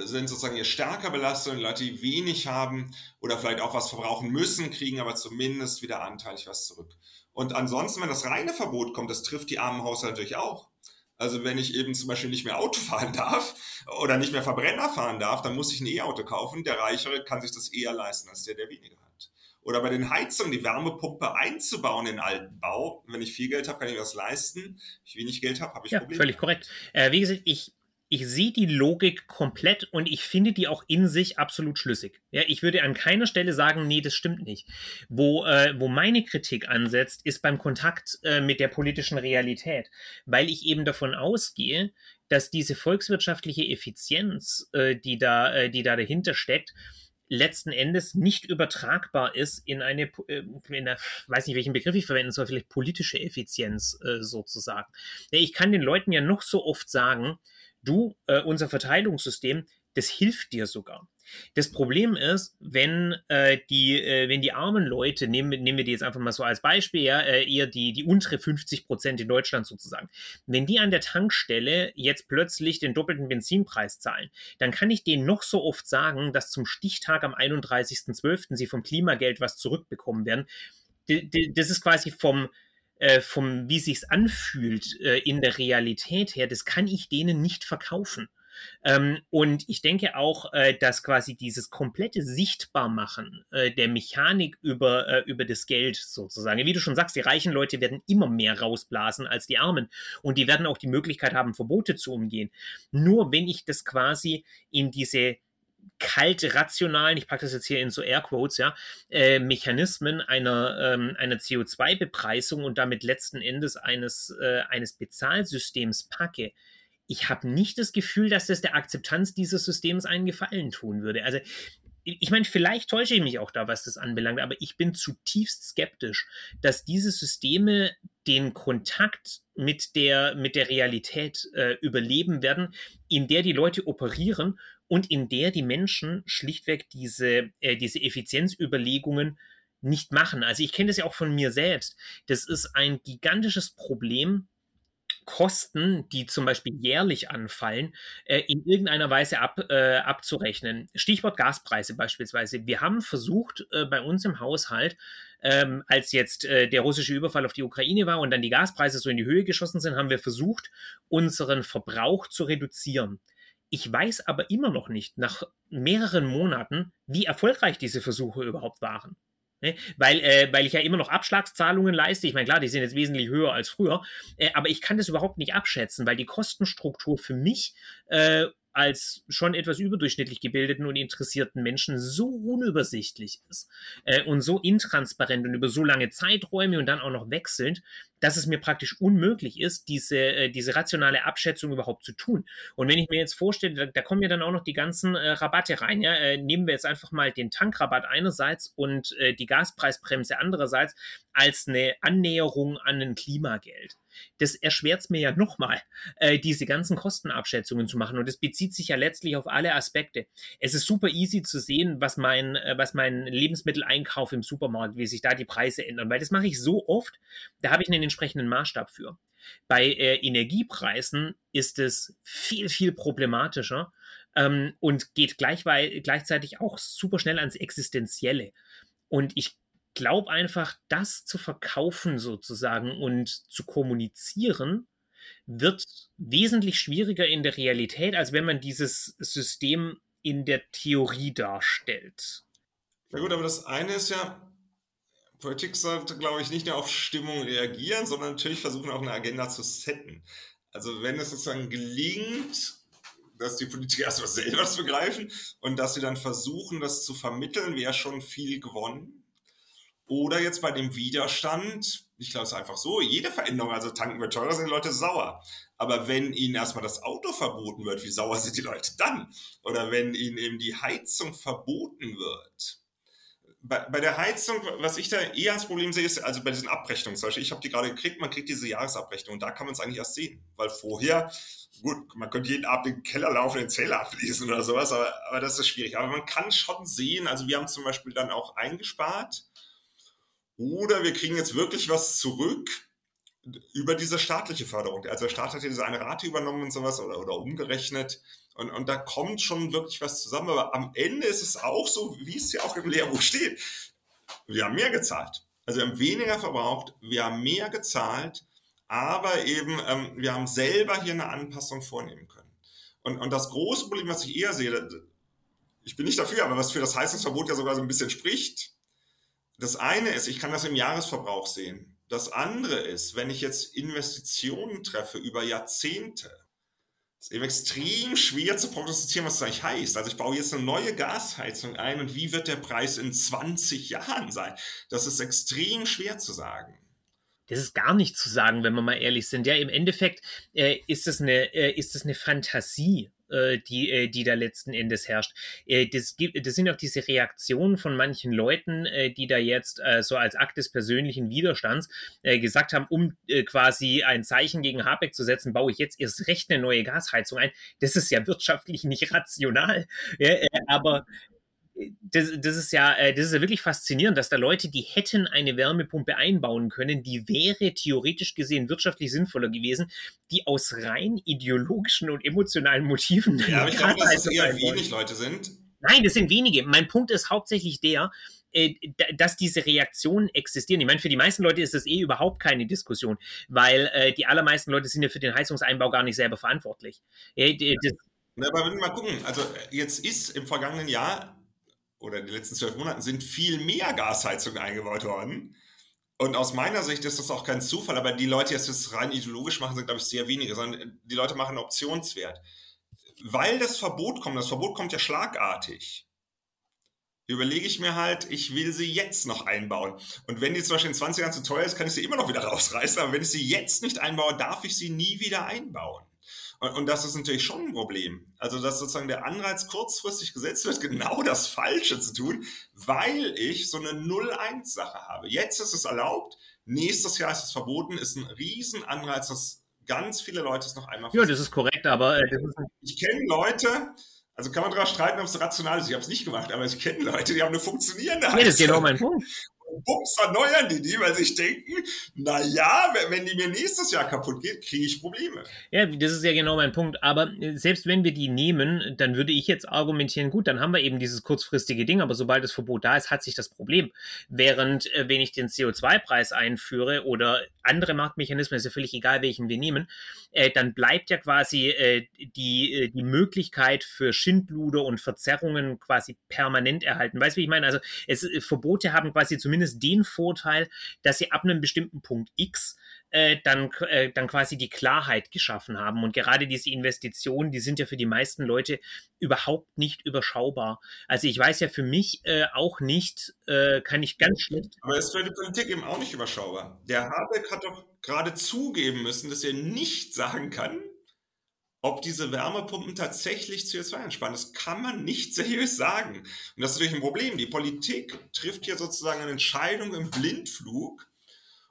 sind sozusagen hier stärker belastet und Leute, die wenig haben oder vielleicht auch was verbrauchen müssen, kriegen aber zumindest wieder anteilig was zurück. Und ansonsten, wenn das reine Verbot kommt, das trifft die armen Haushalte natürlich auch. Also wenn ich eben zum Beispiel nicht mehr Auto fahren darf oder nicht mehr Verbrenner fahren darf, dann muss ich ein E-Auto kaufen. Der Reichere kann sich das eher leisten als der, der weniger hat. Oder bei den Heizungen die Wärmepumpe einzubauen in alten Bau. Wenn ich viel Geld habe, kann ich das leisten. Wenn ich wenig Geld habe, habe ich ja, Probleme. Völlig korrekt. Äh, wie gesagt, ich ich sehe die Logik komplett und ich finde die auch in sich absolut schlüssig. Ja, ich würde an keiner Stelle sagen, nee, das stimmt nicht. Wo, äh, wo meine Kritik ansetzt, ist beim Kontakt äh, mit der politischen Realität, weil ich eben davon ausgehe, dass diese volkswirtschaftliche Effizienz, äh, die, da, äh, die da dahinter steckt, letzten Endes nicht übertragbar ist in eine, äh, in eine, weiß nicht, welchen Begriff ich verwenden soll, vielleicht politische Effizienz äh, sozusagen. Ich kann den Leuten ja noch so oft sagen, du, äh, unser Verteilungssystem, das hilft dir sogar. Das Problem ist, wenn äh, die, äh, wenn die armen Leute, nehmen, nehmen wir die jetzt einfach mal so als Beispiel, ja, äh, eher die, die untere 50 Prozent in Deutschland sozusagen, wenn die an der Tankstelle jetzt plötzlich den doppelten Benzinpreis zahlen, dann kann ich denen noch so oft sagen, dass zum Stichtag am 31.12. sie vom Klimageld was zurückbekommen werden. D das ist quasi vom, äh, vom, wie sich's anfühlt äh, in der Realität her, das kann ich denen nicht verkaufen. Ähm, und ich denke auch, äh, dass quasi dieses komplette Sichtbarmachen äh, der Mechanik über, äh, über das Geld sozusagen, wie du schon sagst, die reichen Leute werden immer mehr rausblasen als die Armen und die werden auch die Möglichkeit haben, Verbote zu umgehen. Nur wenn ich das quasi in diese kalt rationalen, ich packe das jetzt hier in so Airquotes, ja, äh, Mechanismen einer, ähm, einer CO2-Bepreisung und damit letzten Endes eines, äh, eines Bezahlsystems packe, ich habe nicht das Gefühl, dass das der Akzeptanz dieses Systems einen Gefallen tun würde. Also ich meine, vielleicht täusche ich mich auch da, was das anbelangt, aber ich bin zutiefst skeptisch, dass diese Systeme den Kontakt mit der, mit der Realität äh, überleben werden, in der die Leute operieren und in der die Menschen schlichtweg diese, äh, diese Effizienzüberlegungen nicht machen. Also ich kenne das ja auch von mir selbst. Das ist ein gigantisches Problem, Kosten, die zum Beispiel jährlich anfallen, äh, in irgendeiner Weise ab, äh, abzurechnen. Stichwort Gaspreise beispielsweise. Wir haben versucht, äh, bei uns im Haushalt, ähm, als jetzt äh, der russische Überfall auf die Ukraine war und dann die Gaspreise so in die Höhe geschossen sind, haben wir versucht, unseren Verbrauch zu reduzieren. Ich weiß aber immer noch nicht, nach mehreren Monaten, wie erfolgreich diese Versuche überhaupt waren. Ne? Weil, äh, weil ich ja immer noch Abschlagszahlungen leiste. Ich meine, klar, die sind jetzt wesentlich höher als früher, äh, aber ich kann das überhaupt nicht abschätzen, weil die Kostenstruktur für mich äh, als schon etwas überdurchschnittlich gebildeten und interessierten Menschen so unübersichtlich ist äh, und so intransparent und über so lange Zeiträume und dann auch noch wechselnd, dass es mir praktisch unmöglich ist, diese, äh, diese rationale Abschätzung überhaupt zu tun. Und wenn ich mir jetzt vorstelle, da, da kommen ja dann auch noch die ganzen äh, Rabatte rein. Ja? Äh, nehmen wir jetzt einfach mal den Tankrabatt einerseits und äh, die Gaspreisbremse andererseits als eine Annäherung an ein Klimageld das erschwert es mir ja nochmal, äh, diese ganzen Kostenabschätzungen zu machen. Und das bezieht sich ja letztlich auf alle Aspekte. Es ist super easy zu sehen, was mein, äh, was mein Lebensmitteleinkauf im Supermarkt, wie sich da die Preise ändern, weil das mache ich so oft, da habe ich einen entsprechenden Maßstab für. Bei äh, Energiepreisen ist es viel, viel problematischer ähm, und geht gleich, gleichzeitig auch super schnell ans Existenzielle. Und ich glaube einfach, das zu verkaufen sozusagen und zu kommunizieren, wird wesentlich schwieriger in der Realität, als wenn man dieses System in der Theorie darstellt. Na gut, aber das eine ist ja, Politik sollte, glaube ich, nicht nur auf Stimmung reagieren, sondern natürlich versuchen auch eine Agenda zu setten. Also wenn es sozusagen gelingt, dass die Politiker erstmal selber zu begreifen und dass sie dann versuchen, das zu vermitteln, wäre schon viel gewonnen. Oder jetzt bei dem Widerstand, ich glaube, es ist einfach so, jede Veränderung, also tanken wird teurer, sind die Leute sauer. Aber wenn ihnen erstmal das Auto verboten wird, wie sauer sind die Leute dann? Oder wenn ihnen eben die Heizung verboten wird, bei, bei der Heizung, was ich da eher als Problem sehe, ist, also bei diesen Abrechnungen zum Beispiel, ich habe die gerade gekriegt, man kriegt diese Jahresabrechnung und da kann man es eigentlich erst sehen, weil vorher, gut, man könnte jeden Abend in den Keller laufen, den Zähler ablesen oder sowas, aber, aber das ist schwierig. Aber man kann schon sehen, also wir haben zum Beispiel dann auch eingespart oder wir kriegen jetzt wirklich was zurück, über diese staatliche Förderung. Also der Staat hat ja diese eine Rate übernommen und sowas oder, oder umgerechnet. Und, und da kommt schon wirklich was zusammen. Aber am Ende ist es auch so, wie es ja auch im Lehrbuch steht. Wir haben mehr gezahlt. Also wir haben weniger verbraucht, wir haben mehr gezahlt, aber eben ähm, wir haben selber hier eine Anpassung vornehmen können. Und, und das große Problem, was ich eher sehe, ich bin nicht dafür, aber was für das Heizungsverbot ja sogar so ein bisschen spricht, das eine ist, ich kann das im Jahresverbrauch sehen. Das andere ist, wenn ich jetzt Investitionen treffe über Jahrzehnte, ist eben extrem schwer zu prognostizieren, was das eigentlich heißt. Also ich baue jetzt eine neue Gasheizung ein und wie wird der Preis in 20 Jahren sein? Das ist extrem schwer zu sagen. Das ist gar nicht zu sagen, wenn wir mal ehrlich sind. Ja, im Endeffekt äh, ist es eine, äh, ist es eine Fantasie die, äh, die da letzten Endes herrscht. Äh, das, gibt, das sind auch diese Reaktionen von manchen Leuten, äh, die da jetzt äh, so als Akt des persönlichen Widerstands äh, gesagt haben, um äh, quasi ein Zeichen gegen Habeck zu setzen, baue ich jetzt erst recht eine neue Gasheizung ein. Das ist ja wirtschaftlich nicht rational. Äh, aber das, das, ist ja, äh, das ist ja wirklich faszinierend, dass da Leute, die hätten eine Wärmepumpe einbauen können, die wäre theoretisch gesehen wirtschaftlich sinnvoller gewesen, die aus rein ideologischen und emotionalen Motiven. Ja, aber ich glaube, dass es eher wenig Leute sind. Nein, das sind wenige. Mein Punkt ist hauptsächlich der, äh, dass diese Reaktionen existieren. Ich meine, für die meisten Leute ist das eh überhaupt keine Diskussion, weil äh, die allermeisten Leute sind ja für den Heizungseinbau gar nicht selber verantwortlich. Äh, das, Na, aber wenn wir mal gucken, also jetzt ist im vergangenen Jahr oder in den letzten zwölf Monaten sind viel mehr Gasheizungen eingebaut worden. Und aus meiner Sicht ist das auch kein Zufall, aber die Leute, die es rein ideologisch machen, sind, glaube ich, sehr wenige, sondern die Leute machen Optionswert. Weil das Verbot kommt, das Verbot kommt ja schlagartig, überlege ich mir halt, ich will sie jetzt noch einbauen. Und wenn die zum Beispiel in 20 Jahren zu teuer ist, kann ich sie immer noch wieder rausreißen, aber wenn ich sie jetzt nicht einbaue, darf ich sie nie wieder einbauen. Und, und das ist natürlich schon ein Problem. Also, dass sozusagen der Anreiz kurzfristig gesetzt wird, genau das Falsche zu tun, weil ich so eine 0-1-Sache habe. Jetzt ist es erlaubt, nächstes Jahr ist es verboten, ist ein Riesenanreiz, dass ganz viele Leute es noch einmal Ja, das ist korrekt, aber... Äh, ich kenne Leute, also kann man darüber streiten, ob es rational ist. Ich habe es nicht gemacht, aber ich kenne Leute, die haben eine funktionierende Heizung. Ja, das ist genau mein Punkt bums erneuern die die, weil sie denken, naja, wenn die mir nächstes Jahr kaputt geht, kriege ich Probleme. Ja, das ist ja genau mein Punkt. Aber äh, selbst wenn wir die nehmen, dann würde ich jetzt argumentieren, gut, dann haben wir eben dieses kurzfristige Ding, aber sobald das Verbot da ist, hat sich das Problem. Während, äh, wenn ich den CO2-Preis einführe oder andere Marktmechanismen, ist ja völlig egal, welchen wir nehmen, äh, dann bleibt ja quasi äh, die, äh, die Möglichkeit für Schindluder und Verzerrungen quasi permanent erhalten. Weißt du, wie ich meine? Also es, äh, Verbote haben quasi zumindest den Vorteil, dass sie ab einem bestimmten Punkt X äh, dann, äh, dann quasi die Klarheit geschaffen haben. Und gerade diese Investitionen, die sind ja für die meisten Leute überhaupt nicht überschaubar. Also ich weiß ja für mich äh, auch nicht, äh, kann ich ganz schlecht. Aber es ist für die Politik eben auch nicht überschaubar. Der Habeck hat doch gerade zugeben müssen, dass er nicht sagen kann, ob diese Wärmepumpen tatsächlich CO2 einspannen. Das kann man nicht seriös sagen. Und das ist natürlich ein Problem. Die Politik trifft hier sozusagen eine Entscheidung im Blindflug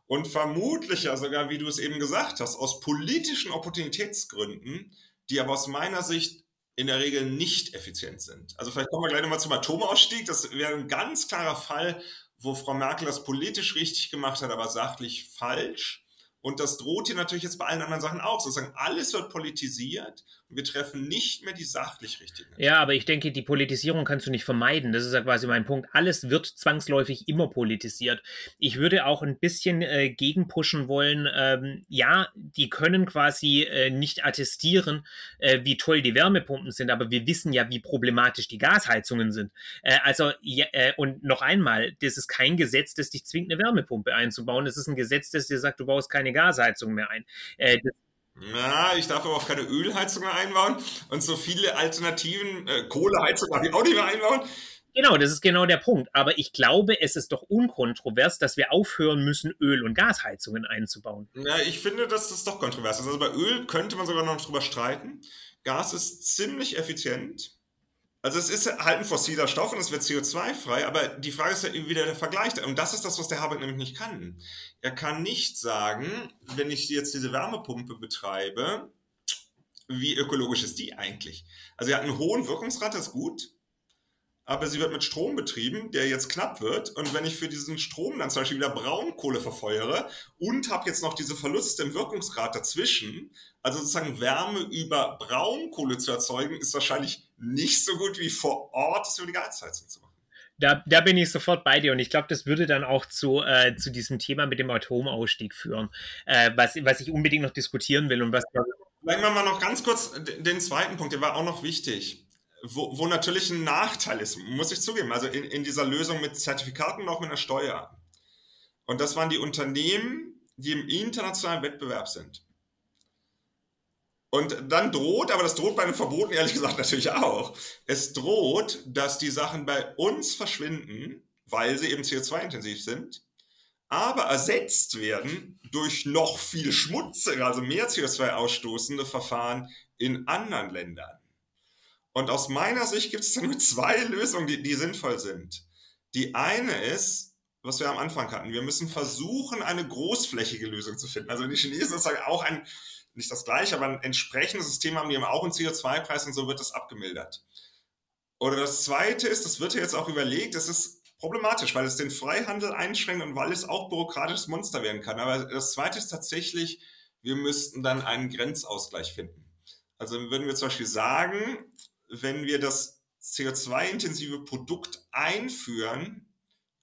und vermutlich ja sogar, wie du es eben gesagt hast, aus politischen Opportunitätsgründen, die aber aus meiner Sicht in der Regel nicht effizient sind. Also vielleicht kommen wir gleich nochmal zum Atomausstieg. Das wäre ein ganz klarer Fall, wo Frau Merkel das politisch richtig gemacht hat, aber sachlich falsch. Und das droht hier natürlich jetzt bei allen anderen Sachen auch. Sozusagen alles wird politisiert und wir treffen nicht mehr die sachlich richtigen. Ja, aber ich denke, die Politisierung kannst du nicht vermeiden. Das ist ja quasi mein Punkt. Alles wird zwangsläufig immer politisiert. Ich würde auch ein bisschen äh, gegenpushen wollen. Ähm, ja, die können quasi äh, nicht attestieren, äh, wie toll die Wärmepumpen sind, aber wir wissen ja, wie problematisch die Gasheizungen sind. Äh, also, ja, äh, und noch einmal, das ist kein Gesetz, das dich zwingt, eine Wärmepumpe einzubauen. Es ist ein Gesetz, das dir sagt, du baust keine Gasheizung mehr ein. Äh, ja, ich darf aber auch keine Ölheizung mehr einbauen und so viele Alternativen, äh, Kohleheizung darf ich auch nicht mehr einbauen. Genau, das ist genau der Punkt. Aber ich glaube, es ist doch unkontrovers, dass wir aufhören müssen, Öl- und Gasheizungen einzubauen. Ja, ich finde, dass das doch kontrovers ist. Also bei Öl könnte man sogar noch drüber streiten. Gas ist ziemlich effizient. Also es ist halt ein fossiler Stoff und es wird CO2-frei, aber die Frage ist ja wieder der Vergleich. Und das ist das, was der Habeck nämlich nicht kann. Er kann nicht sagen, wenn ich jetzt diese Wärmepumpe betreibe, wie ökologisch ist die eigentlich? Also er hat einen hohen Wirkungsgrad, das ist gut, aber sie wird mit Strom betrieben, der jetzt knapp wird. Und wenn ich für diesen Strom dann zum Beispiel wieder Braunkohle verfeuere und habe jetzt noch diese Verluste im Wirkungsgrad dazwischen, also sozusagen Wärme über Braunkohle zu erzeugen, ist wahrscheinlich nicht so gut wie vor Ort es über die Geizheizung zu machen. Da, da bin ich sofort bei dir und ich glaube, das würde dann auch zu, äh, zu diesem Thema mit dem Atomausstieg führen, äh, was, was ich unbedingt noch diskutieren will und was. Machen wir noch ganz kurz den zweiten Punkt, der war auch noch wichtig wo, wo natürlich ein Nachteil ist, muss ich zugeben. Also in, in dieser Lösung mit Zertifikaten und auch mit einer Steuer. Und das waren die Unternehmen, die im internationalen Wettbewerb sind. Und dann droht, aber das droht bei den Verboten ehrlich gesagt natürlich auch, es droht, dass die Sachen bei uns verschwinden, weil sie eben CO2-intensiv sind, aber ersetzt werden durch noch viel schmutzigere, also mehr CO2 ausstoßende Verfahren in anderen Ländern. Und aus meiner Sicht gibt es da nur zwei Lösungen, die, die sinnvoll sind. Die eine ist, was wir am Anfang hatten, wir müssen versuchen, eine großflächige Lösung zu finden. Also die Chinesen sozusagen auch ein, nicht das gleiche, aber ein entsprechendes System haben, die haben auch einen CO2-Preis und so wird das abgemildert. Oder das zweite ist, das wird ja jetzt auch überlegt, das ist problematisch, weil es den Freihandel einschränkt und weil es auch bürokratisches Monster werden kann. Aber das zweite ist tatsächlich, wir müssten dann einen Grenzausgleich finden. Also würden wir zum Beispiel sagen, wenn wir das CO2-intensive Produkt einführen,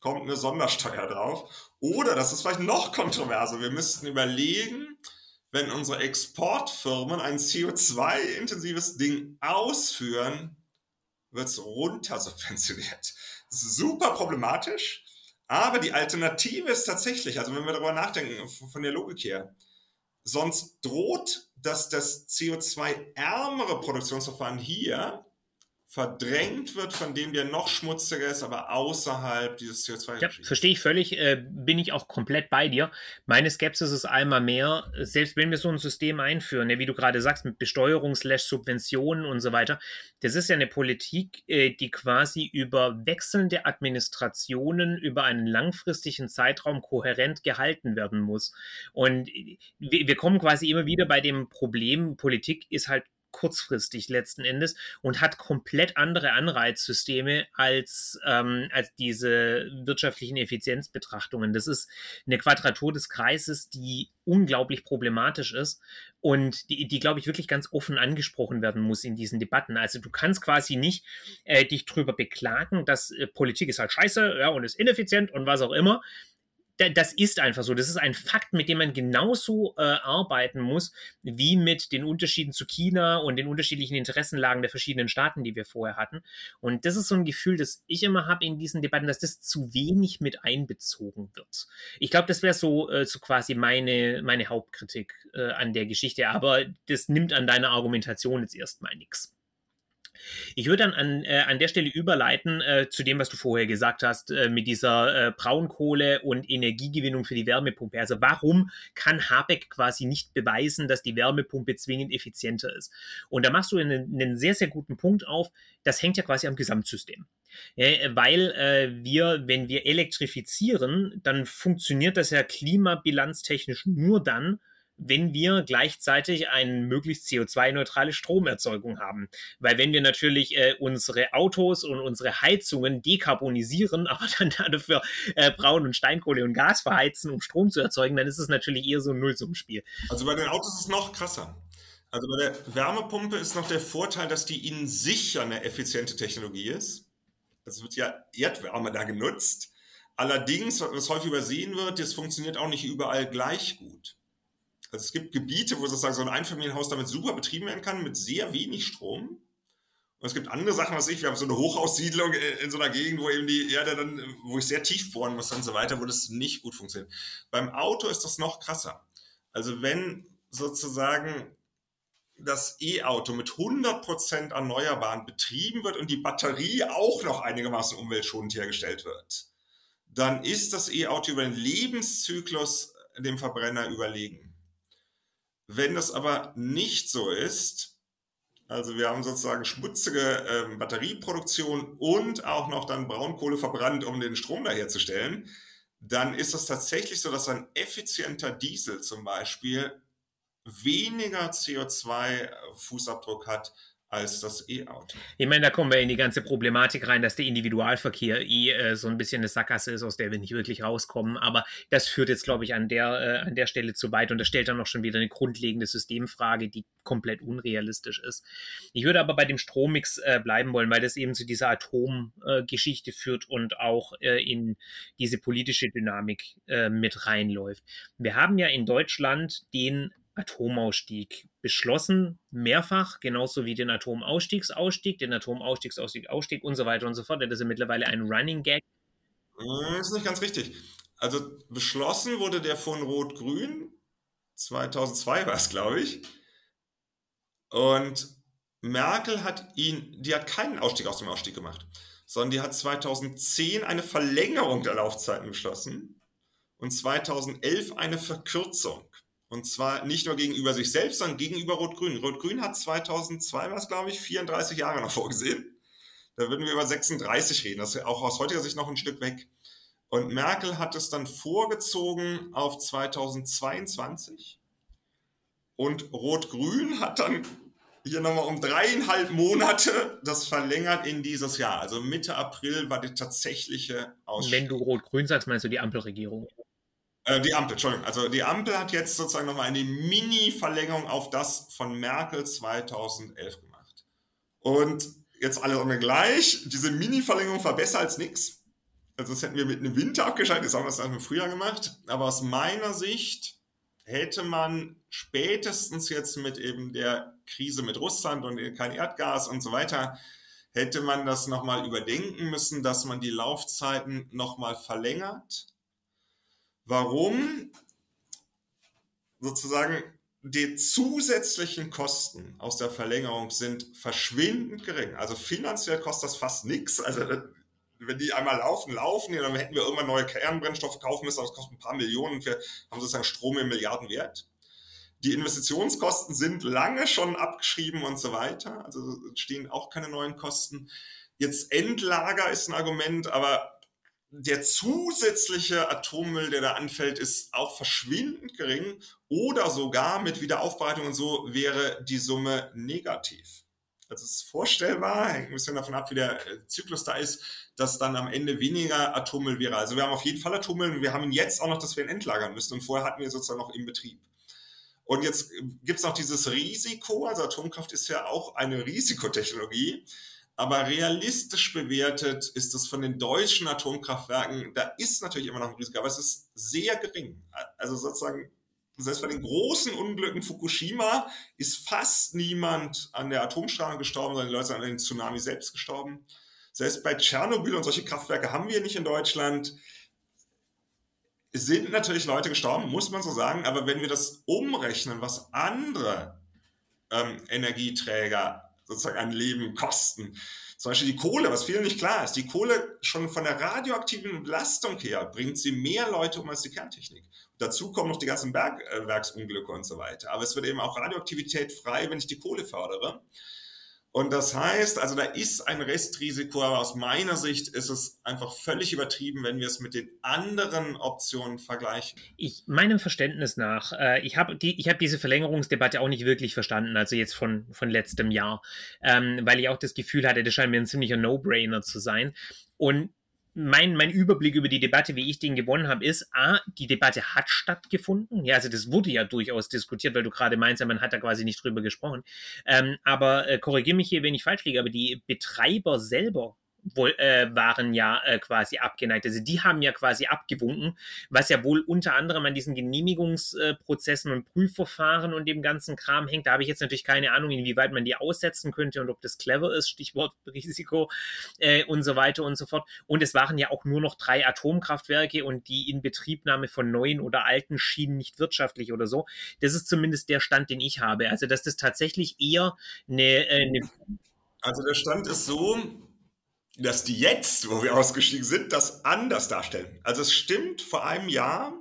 kommt eine Sondersteuer drauf. Oder, das ist vielleicht noch kontroverser, wir müssten überlegen, wenn unsere Exportfirmen ein CO2-intensives Ding ausführen, wird es runtersubventioniert. Super problematisch. Aber die Alternative ist tatsächlich, also wenn wir darüber nachdenken, von der Logik her, Sonst droht, dass das CO2-ärmere Produktionsverfahren hier verdrängt wird von dem, der noch schmutziger ist, aber außerhalb dieses CO2. Ja, verstehe ich völlig, äh, bin ich auch komplett bei dir. Meine Skepsis ist einmal mehr, selbst wenn wir so ein System einführen, ja, wie du gerade sagst, mit Besteuerung, Subventionen und so weiter, das ist ja eine Politik, äh, die quasi über wechselnde Administrationen über einen langfristigen Zeitraum kohärent gehalten werden muss. Und wir, wir kommen quasi immer wieder bei dem Problem, Politik ist halt kurzfristig letzten Endes und hat komplett andere Anreizsysteme als, ähm, als diese wirtschaftlichen Effizienzbetrachtungen. Das ist eine Quadratur des Kreises, die unglaublich problematisch ist und die, die glaube ich, wirklich ganz offen angesprochen werden muss in diesen Debatten. Also du kannst quasi nicht äh, dich drüber beklagen, dass äh, Politik ist halt scheiße ja, und ist ineffizient und was auch immer das ist einfach so. Das ist ein Fakt, mit dem man genauso äh, arbeiten muss, wie mit den Unterschieden zu China und den unterschiedlichen Interessenlagen der verschiedenen Staaten, die wir vorher hatten. Und das ist so ein Gefühl, das ich immer habe in diesen Debatten, dass das zu wenig mit einbezogen wird. Ich glaube, das wäre so, äh, so quasi meine, meine Hauptkritik äh, an der Geschichte. Aber das nimmt an deiner Argumentation jetzt erstmal nichts. Ich würde dann an, äh, an der Stelle überleiten äh, zu dem, was du vorher gesagt hast, äh, mit dieser äh, Braunkohle und Energiegewinnung für die Wärmepumpe. Also warum kann Habeck quasi nicht beweisen, dass die Wärmepumpe zwingend effizienter ist? Und da machst du einen, einen sehr, sehr guten Punkt auf. Das hängt ja quasi am Gesamtsystem. weil äh, wir, wenn wir elektrifizieren, dann funktioniert das ja klimabilanztechnisch nur dann, wenn wir gleichzeitig eine möglichst CO2-neutrale Stromerzeugung haben. Weil wenn wir natürlich äh, unsere Autos und unsere Heizungen dekarbonisieren, aber dann dafür äh, Braun- und Steinkohle und Gas verheizen, um Strom zu erzeugen, dann ist es natürlich eher so ein Nullsummenspiel. Also bei den Autos ist es noch krasser. Also bei der Wärmepumpe ist noch der Vorteil, dass die in sich eine effiziente Technologie ist. Es wird ja Erdwärme da genutzt. Allerdings, was häufig übersehen wird, das funktioniert auch nicht überall gleich gut. Also es gibt Gebiete, wo sozusagen so ein Einfamilienhaus damit super betrieben werden kann, mit sehr wenig Strom. Und es gibt andere Sachen, was ich, wir haben so eine Hochhaussiedlung in so einer Gegend, wo eben die Erde dann, wo ich sehr tief bohren muss und so weiter, wo das nicht gut funktioniert. Beim Auto ist das noch krasser. Also wenn sozusagen das E-Auto mit 100% Erneuerbaren betrieben wird und die Batterie auch noch einigermaßen umweltschonend hergestellt wird, dann ist das E-Auto über den Lebenszyklus dem Verbrenner überlegen. Wenn das aber nicht so ist, also wir haben sozusagen schmutzige äh, Batterieproduktion und auch noch dann Braunkohle verbrannt, um den Strom da herzustellen, dann ist es tatsächlich so, dass ein effizienter Diesel zum Beispiel weniger CO2-Fußabdruck hat als das E-Auto. Ich meine, da kommen wir in die ganze Problematik rein, dass der Individualverkehr eh äh, so ein bisschen eine Sackgasse ist, aus der wir nicht wirklich rauskommen. Aber das führt jetzt, glaube ich, an der, äh, an der Stelle zu weit und das stellt dann auch schon wieder eine grundlegende Systemfrage, die komplett unrealistisch ist. Ich würde aber bei dem Strommix äh, bleiben wollen, weil das eben zu dieser Atomgeschichte führt und auch äh, in diese politische Dynamik äh, mit reinläuft. Wir haben ja in Deutschland den Atomausstieg beschlossen, mehrfach, genauso wie den Atomausstiegsausstieg, den Atomausstiegsausstieg, Ausstieg und so weiter und so fort. Das ist ja mittlerweile ein Running Gag. Das ist nicht ganz richtig. Also beschlossen wurde der von Rot-Grün, 2002 war es, glaube ich. Und Merkel hat ihn, die hat keinen Ausstieg aus dem Ausstieg gemacht, sondern die hat 2010 eine Verlängerung der Laufzeiten beschlossen und 2011 eine Verkürzung. Und zwar nicht nur gegenüber sich selbst, sondern gegenüber Rot-Grün. Rot-Grün hat 2002, was glaube ich, 34 Jahre noch vorgesehen. Da würden wir über 36 reden. Das ist auch aus heutiger Sicht noch ein Stück weg. Und Merkel hat es dann vorgezogen auf 2022. Und Rot-Grün hat dann hier nochmal um dreieinhalb Monate das verlängert in dieses Jahr. Also Mitte April war die tatsächliche Ausstellung. Wenn du Rot-Grün sagst, meinst du die Ampelregierung? Äh, die Ampel, Entschuldigung. Also die Ampel hat jetzt sozusagen nochmal eine Mini-Verlängerung auf das von Merkel 2011 gemacht. Und jetzt alle sagen wir gleich, diese Mini-Verlängerung war besser als nichts. Also das hätten wir mit einem Winter abgeschaltet, das haben wir es im Frühjahr gemacht. Aber aus meiner Sicht hätte man spätestens jetzt mit eben der Krise mit Russland und kein Erdgas und so weiter, hätte man das nochmal überdenken müssen, dass man die Laufzeiten nochmal verlängert warum sozusagen die zusätzlichen Kosten aus der Verlängerung sind verschwindend gering. Also finanziell kostet das fast nichts. Also wenn die einmal laufen, laufen, dann hätten wir irgendwann neue Kernbrennstoffe kaufen müssen, aber das kostet ein paar Millionen wir haben sozusagen Strom im Milliardenwert. Die Investitionskosten sind lange schon abgeschrieben und so weiter. Also stehen auch keine neuen Kosten. Jetzt Endlager ist ein Argument, aber der zusätzliche Atommüll, der da anfällt, ist auch verschwindend gering oder sogar mit Wiederaufbereitung und so wäre die Summe negativ. Das ist vorstellbar, hängt ein bisschen davon ab, wie der äh, Zyklus da ist, dass dann am Ende weniger Atommüll wäre. Also wir haben auf jeden Fall Atommüll und wir haben ihn jetzt auch noch, dass wir ihn entlagern müssen und vorher hatten wir sozusagen noch im Betrieb. Und jetzt gibt es noch dieses Risiko, also Atomkraft ist ja auch eine Risikotechnologie. Aber realistisch bewertet ist es von den deutschen Atomkraftwerken, da ist natürlich immer noch ein Risiko, aber es ist sehr gering. Also sozusagen, selbst bei den großen Unglücken Fukushima ist fast niemand an der Atomstrahlung gestorben, sondern die Leute sind an den Tsunami selbst gestorben. Selbst bei Tschernobyl und solche Kraftwerke haben wir nicht in Deutschland. Es sind natürlich Leute gestorben, muss man so sagen, aber wenn wir das umrechnen, was andere ähm, Energieträger sozusagen ein Leben kosten. Zum Beispiel die Kohle, was vielen nicht klar ist. Die Kohle schon von der radioaktiven Belastung her bringt sie mehr Leute um als die Kerntechnik. dazu kommen noch die ganzen Bergwerksunglücke und so weiter. Aber es wird eben auch Radioaktivität frei, wenn ich die Kohle fördere. Und das heißt, also da ist ein Restrisiko, aber aus meiner Sicht ist es einfach völlig übertrieben, wenn wir es mit den anderen Optionen vergleichen. Ich, meinem Verständnis nach, äh, ich habe die, ich habe diese Verlängerungsdebatte auch nicht wirklich verstanden, also jetzt von, von letztem Jahr, ähm, weil ich auch das Gefühl hatte, das scheint mir ein ziemlicher No-Brainer zu sein. Und mein, mein Überblick über die Debatte, wie ich den gewonnen habe, ist, a, die Debatte hat stattgefunden. Ja, also das wurde ja durchaus diskutiert, weil du gerade meinst, man hat da quasi nicht drüber gesprochen. Ähm, aber äh, korrigiere mich hier, wenn ich falsch liege, aber die Betreiber selber wohl, äh, waren ja äh, quasi abgeneigt. Also die haben ja quasi abgewunken, was ja wohl unter anderem an diesen Genehmigungsprozessen und Prüfverfahren und dem ganzen Kram hängt. Da habe ich jetzt natürlich keine Ahnung, inwieweit man die aussetzen könnte und ob das clever ist, Stichwort Risiko äh, und so weiter und so fort. Und es waren ja auch nur noch drei Atomkraftwerke und die Inbetriebnahme von neuen oder alten schienen nicht wirtschaftlich oder so. Das ist zumindest der Stand, den ich habe. Also dass das tatsächlich eher eine, äh, eine also der Stand ist so, dass die jetzt, wo wir ausgestiegen sind, das anders darstellen. Also es stimmt, vor einem Jahr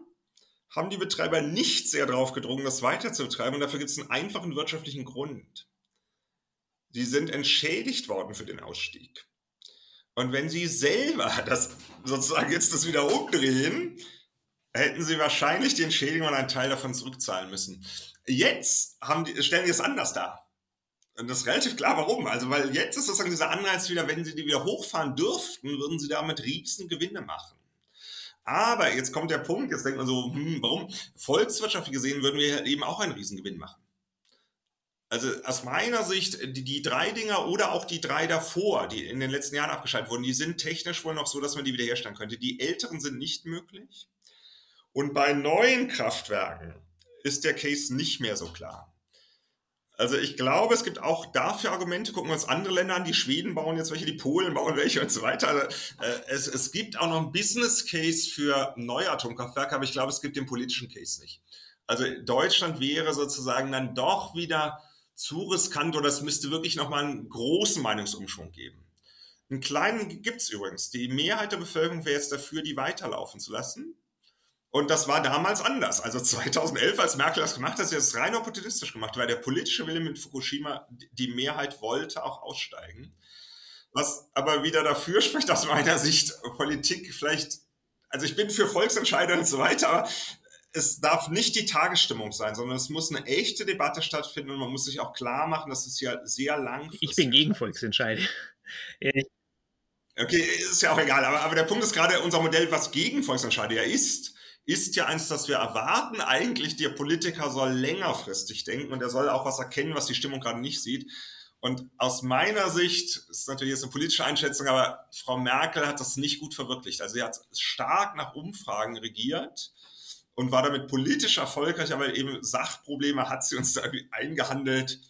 haben die Betreiber nicht sehr darauf gedrungen, das weiter zu betreiben und dafür gibt es einen einfachen wirtschaftlichen Grund. Sie sind entschädigt worden für den Ausstieg. Und wenn sie selber das sozusagen jetzt das wieder umdrehen, hätten sie wahrscheinlich die Entschädigung und einen Teil davon zurückzahlen müssen. Jetzt haben die, stellen die es anders dar. Und das ist relativ klar, warum. Also, weil jetzt ist sozusagen dieser Anreiz wieder, wenn sie die wieder hochfahren dürften, würden sie damit riesen Gewinne machen. Aber jetzt kommt der Punkt, jetzt denkt man so, hm, warum? Volkswirtschaftlich gesehen würden wir eben auch einen Riesengewinn machen. Also aus meiner Sicht, die, die drei Dinger oder auch die drei davor, die in den letzten Jahren abgeschaltet wurden, die sind technisch wohl noch so, dass man die wiederherstellen könnte. Die älteren sind nicht möglich. Und bei neuen Kraftwerken ist der Case nicht mehr so klar. Also ich glaube, es gibt auch dafür Argumente. Gucken wir uns andere Länder an. Die Schweden bauen jetzt welche, die Polen bauen welche und so weiter. Also, äh, es, es gibt auch noch einen Business Case für neue Atomkraftwerke, aber ich glaube, es gibt den politischen Case nicht. Also Deutschland wäre sozusagen dann doch wieder zu riskant oder es müsste wirklich nochmal einen großen Meinungsumschwung geben. Einen kleinen gibt es übrigens. Die Mehrheit der Bevölkerung wäre jetzt dafür, die weiterlaufen zu lassen. Und das war damals anders. Also 2011, als Merkel das gemacht hat, sie hat es rein opportunistisch gemacht, weil der politische Wille mit Fukushima, die Mehrheit wollte auch aussteigen. Was aber wieder dafür spricht, aus meiner Sicht, Politik vielleicht, also ich bin für Volksentscheidungen und so weiter, aber es darf nicht die Tagesstimmung sein, sondern es muss eine echte Debatte stattfinden und man muss sich auch klar machen, dass es ja sehr lang Ich bin gegen Volksentscheide. okay, ist ja auch egal, aber, aber der Punkt ist gerade unser Modell, was gegen Volksentscheide ja ist, ist ja eins, das wir erwarten. Eigentlich, der Politiker soll längerfristig denken und er soll auch was erkennen, was die Stimmung gerade nicht sieht. Und aus meiner Sicht, ist natürlich jetzt eine politische Einschätzung, aber Frau Merkel hat das nicht gut verwirklicht. Also sie hat stark nach Umfragen regiert und war damit politisch erfolgreich, aber eben Sachprobleme hat sie uns da irgendwie eingehandelt.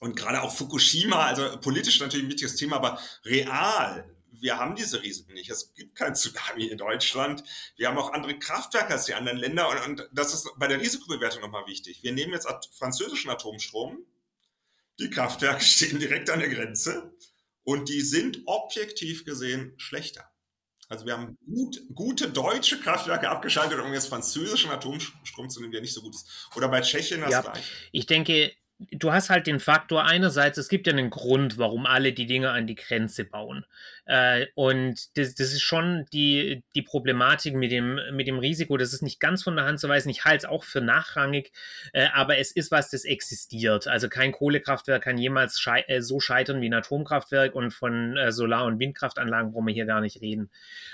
Und gerade auch Fukushima, also politisch natürlich ein wichtiges Thema, aber real wir haben diese Risiken nicht. Es gibt kein Tsunami in Deutschland. Wir haben auch andere Kraftwerke als die anderen Länder. Und, und das ist bei der Risikobewertung nochmal wichtig. Wir nehmen jetzt französischen Atomstrom. Die Kraftwerke stehen direkt an der Grenze. Und die sind objektiv gesehen schlechter. Also wir haben gut, gute deutsche Kraftwerke abgeschaltet, um jetzt französischen Atomstrom zu nehmen, der nicht so gut ist. Oder bei Tschechien das ja, gleiche. Ich denke, du hast halt den Faktor einerseits, es gibt ja einen Grund, warum alle die Dinge an die Grenze bauen. Äh, und das, das ist schon die, die Problematik mit dem, mit dem Risiko. Das ist nicht ganz von der Hand zu weisen. Ich halte es auch für nachrangig, äh, aber es ist was, das existiert. Also kein Kohlekraftwerk kann jemals schei äh, so scheitern wie ein Atomkraftwerk und von äh, Solar- und Windkraftanlagen brauchen wir hier gar nicht reden.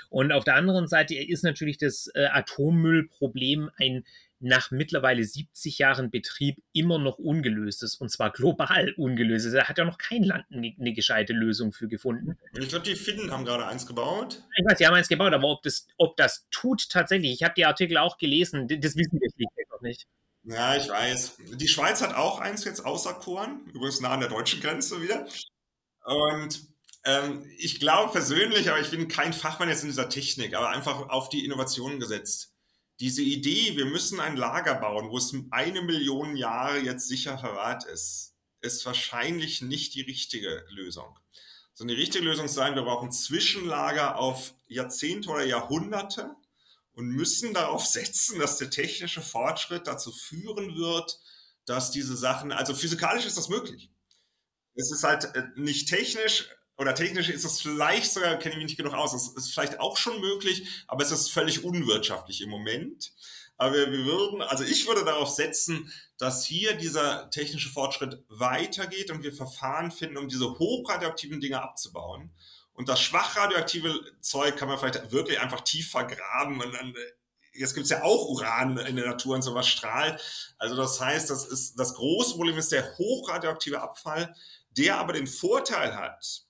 Und auf der anderen Seite ist natürlich das äh, Atommüllproblem ein nach mittlerweile 70 Jahren Betrieb immer noch ungelöst ist und zwar global ungelöst ist. Da hat ja noch kein Land eine, gescheite Lösung für gefunden. Ich glaube, die Finnen haben gerade eins gebaut. Ich weiß, die haben eins gebaut, aber ob das, ob das tut tatsächlich, ich habe die Artikel auch gelesen, das wissen wir schlichtweg noch nicht. Ja, ich weiß. Die Schweiz hat auch eins jetzt auserkoren, übrigens nah an der deutschen Grenze wieder. Und ähm, ich glaube persönlich, aber ich bin kein Fachmann jetzt in dieser Technik, aber einfach auf die Innovationen gesetzt diese Idee, wir müssen ein Lager bauen, wo es eine Million Jahre jetzt sicher verwahrt ist, ist wahrscheinlich nicht die richtige Lösung. Sondern die richtige Lösung sein, wir brauchen Zwischenlager auf Jahrzehnte oder Jahrhunderte und müssen darauf setzen, dass der technische Fortschritt dazu führen wird, dass diese Sachen, also physikalisch ist das möglich. es ist halt äh, nicht technisch, oder technisch ist es vielleicht sogar, kenne ich mich nicht genug aus, es ist vielleicht auch schon möglich, aber es ist völlig unwirtschaftlich im Moment. Aber wir würden, also ich würde darauf setzen, dass hier dieser technische Fortschritt weitergeht und wir Verfahren finden, um diese hochradioaktiven Dinge abzubauen. Und das schwach radioaktive Zeug kann man vielleicht wirklich einfach tief vergraben und dann jetzt gibt es ja auch Uran in der Natur und sowas strahlt. Also das heißt, das ist das große Problem ist der hochradioaktive Abfall, der aber den Vorteil hat,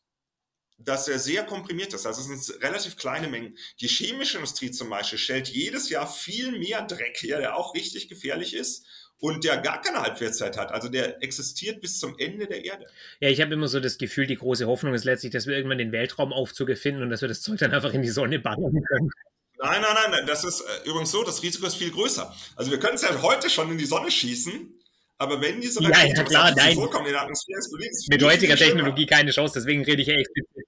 dass er sehr komprimiert ist. Also es sind relativ kleine Mengen. Die chemische Industrie zum Beispiel stellt jedes Jahr viel mehr Dreck her, der auch richtig gefährlich ist und der gar keine Halbwertszeit hat. Also der existiert bis zum Ende der Erde. Ja, ich habe immer so das Gefühl, die große Hoffnung ist letztlich, dass wir irgendwann den Weltraumaufzug finden und dass wir das Zeug dann einfach in die Sonne bannen können. Nein, nein, nein, das ist äh, übrigens so, das Risiko ist viel größer. Also wir können es ja heute schon in die Sonne schießen, aber wenn diese Rakete ja, ja, klar, nein. vorkommen in der Atmosphäre, ist Mit heutiger Technologie keine Chance, deswegen rede ich explizit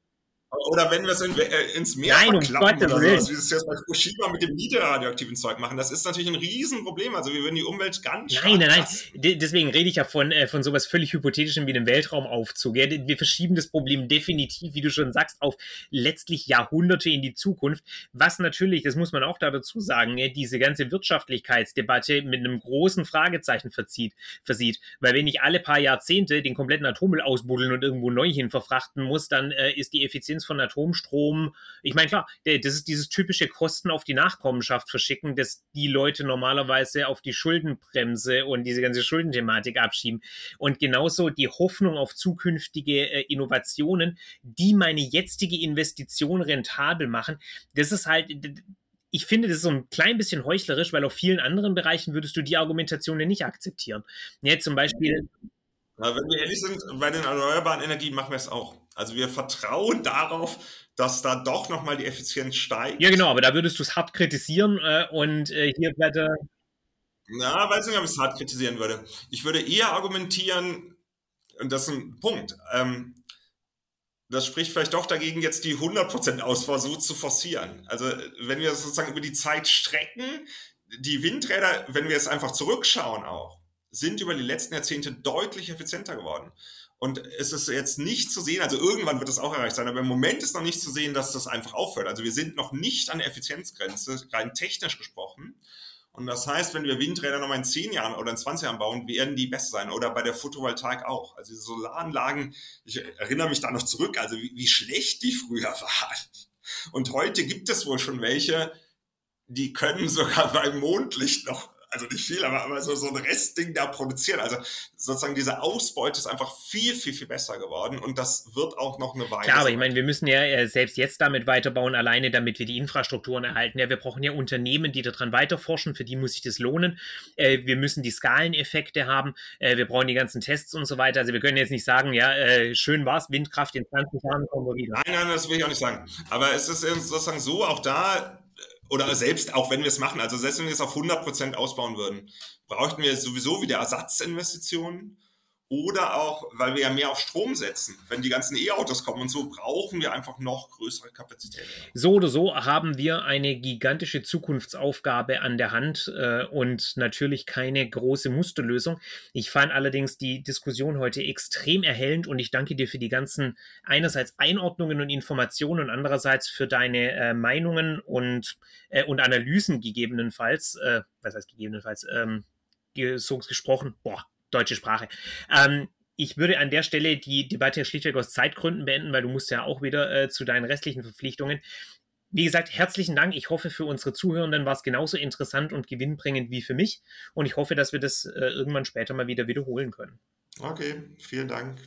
oder wenn wir es in, äh, ins Meer Nein, verklappen um oder so, wie es jetzt bei Fukushima mit dem niederradioaktiven Zeug machen, das ist natürlich ein Riesenproblem. Also wir würden die Umwelt ganz Nein, nein, nein. Deswegen rede ich ja von, äh, von sowas völlig Hypothetischem wie einem Weltraumaufzug. Ja, wir verschieben das Problem definitiv, wie du schon sagst, auf letztlich Jahrhunderte in die Zukunft. Was natürlich, das muss man auch da dazu sagen, ja, diese ganze Wirtschaftlichkeitsdebatte mit einem großen Fragezeichen verzieht, versieht. Weil wenn ich alle paar Jahrzehnte den kompletten Atommüll ausbuddeln und irgendwo neu hin verfrachten muss, dann äh, ist die Effizienz von Atomstrom. Ich meine, klar, das ist dieses typische Kosten auf die Nachkommenschaft verschicken, dass die Leute normalerweise auf die Schuldenbremse und diese ganze Schuldenthematik abschieben. Und genauso die Hoffnung auf zukünftige äh, Innovationen, die meine jetzige Investition rentabel machen, das ist halt ich finde, das ist so ein klein bisschen heuchlerisch, weil auf vielen anderen Bereichen würdest du die Argumentationen nicht akzeptieren. Ja, zum Beispiel. Ja, wenn wir ehrlich sind, bei den erneuerbaren Energien machen wir es auch. Also wir vertrauen darauf, dass da doch nochmal die Effizienz steigt. Ja, genau, aber da würdest du es hart kritisieren äh, und äh, hier werde. Na, weiß nicht, ob ich es hart kritisieren würde. Ich würde eher argumentieren, und das ist ein Punkt, ähm, das spricht vielleicht doch dagegen, jetzt die 100% Ausbau so zu forcieren. Also wenn wir sozusagen über die Zeit strecken, die Windräder, wenn wir jetzt einfach zurückschauen auch, sind über die letzten Jahrzehnte deutlich effizienter geworden. Und es ist jetzt nicht zu sehen, also irgendwann wird es auch erreicht sein, aber im Moment ist noch nicht zu sehen, dass das einfach aufhört. Also wir sind noch nicht an der Effizienzgrenze, rein technisch gesprochen. Und das heißt, wenn wir Windräder nochmal in 10 Jahren oder in 20 Jahren bauen, werden die besser sein. Oder bei der Photovoltaik auch. Also die Solaranlagen, ich erinnere mich da noch zurück, also wie, wie schlecht die früher waren. Und heute gibt es wohl schon welche, die können sogar beim Mondlicht noch also nicht viel, aber, aber so, so ein Restding da produzieren. Also sozusagen diese Ausbeute ist einfach viel, viel, viel besser geworden und das wird auch noch eine Weile. Klar, aber ich meine, wir müssen ja äh, selbst jetzt damit weiterbauen, alleine damit wir die Infrastrukturen erhalten. Ja, wir brauchen ja Unternehmen, die daran weiterforschen, für die muss sich das lohnen. Äh, wir müssen die Skaleneffekte haben, äh, wir brauchen die ganzen Tests und so weiter. Also wir können jetzt nicht sagen, ja, schön war's, Windkraft in 20 Jahren kommen wir wieder. Nein, nein, das will ich auch nicht sagen. Aber es ist sozusagen so, auch da oder selbst auch wenn wir es machen, also selbst wenn wir es auf 100% ausbauen würden, brauchten wir sowieso wieder Ersatzinvestitionen oder auch, weil wir ja mehr auf Strom setzen. Wenn die ganzen E-Autos kommen und so, brauchen wir einfach noch größere Kapazitäten. So oder so haben wir eine gigantische Zukunftsaufgabe an der Hand äh, und natürlich keine große Musterlösung. Ich fand allerdings die Diskussion heute extrem erhellend und ich danke dir für die ganzen einerseits Einordnungen und Informationen und andererseits für deine äh, Meinungen und, äh, und Analysen gegebenenfalls. Äh, was heißt gegebenenfalls? Ähm, so gesprochen. Boah, deutsche Sprache. Ähm, ich würde an der Stelle die Debatte schlichtweg aus Zeitgründen beenden, weil du musst ja auch wieder äh, zu deinen restlichen Verpflichtungen. Wie gesagt, herzlichen Dank. Ich hoffe, für unsere Zuhörenden war es genauso interessant und gewinnbringend wie für mich. Und ich hoffe, dass wir das äh, irgendwann später mal wieder wiederholen können. Okay, vielen Dank.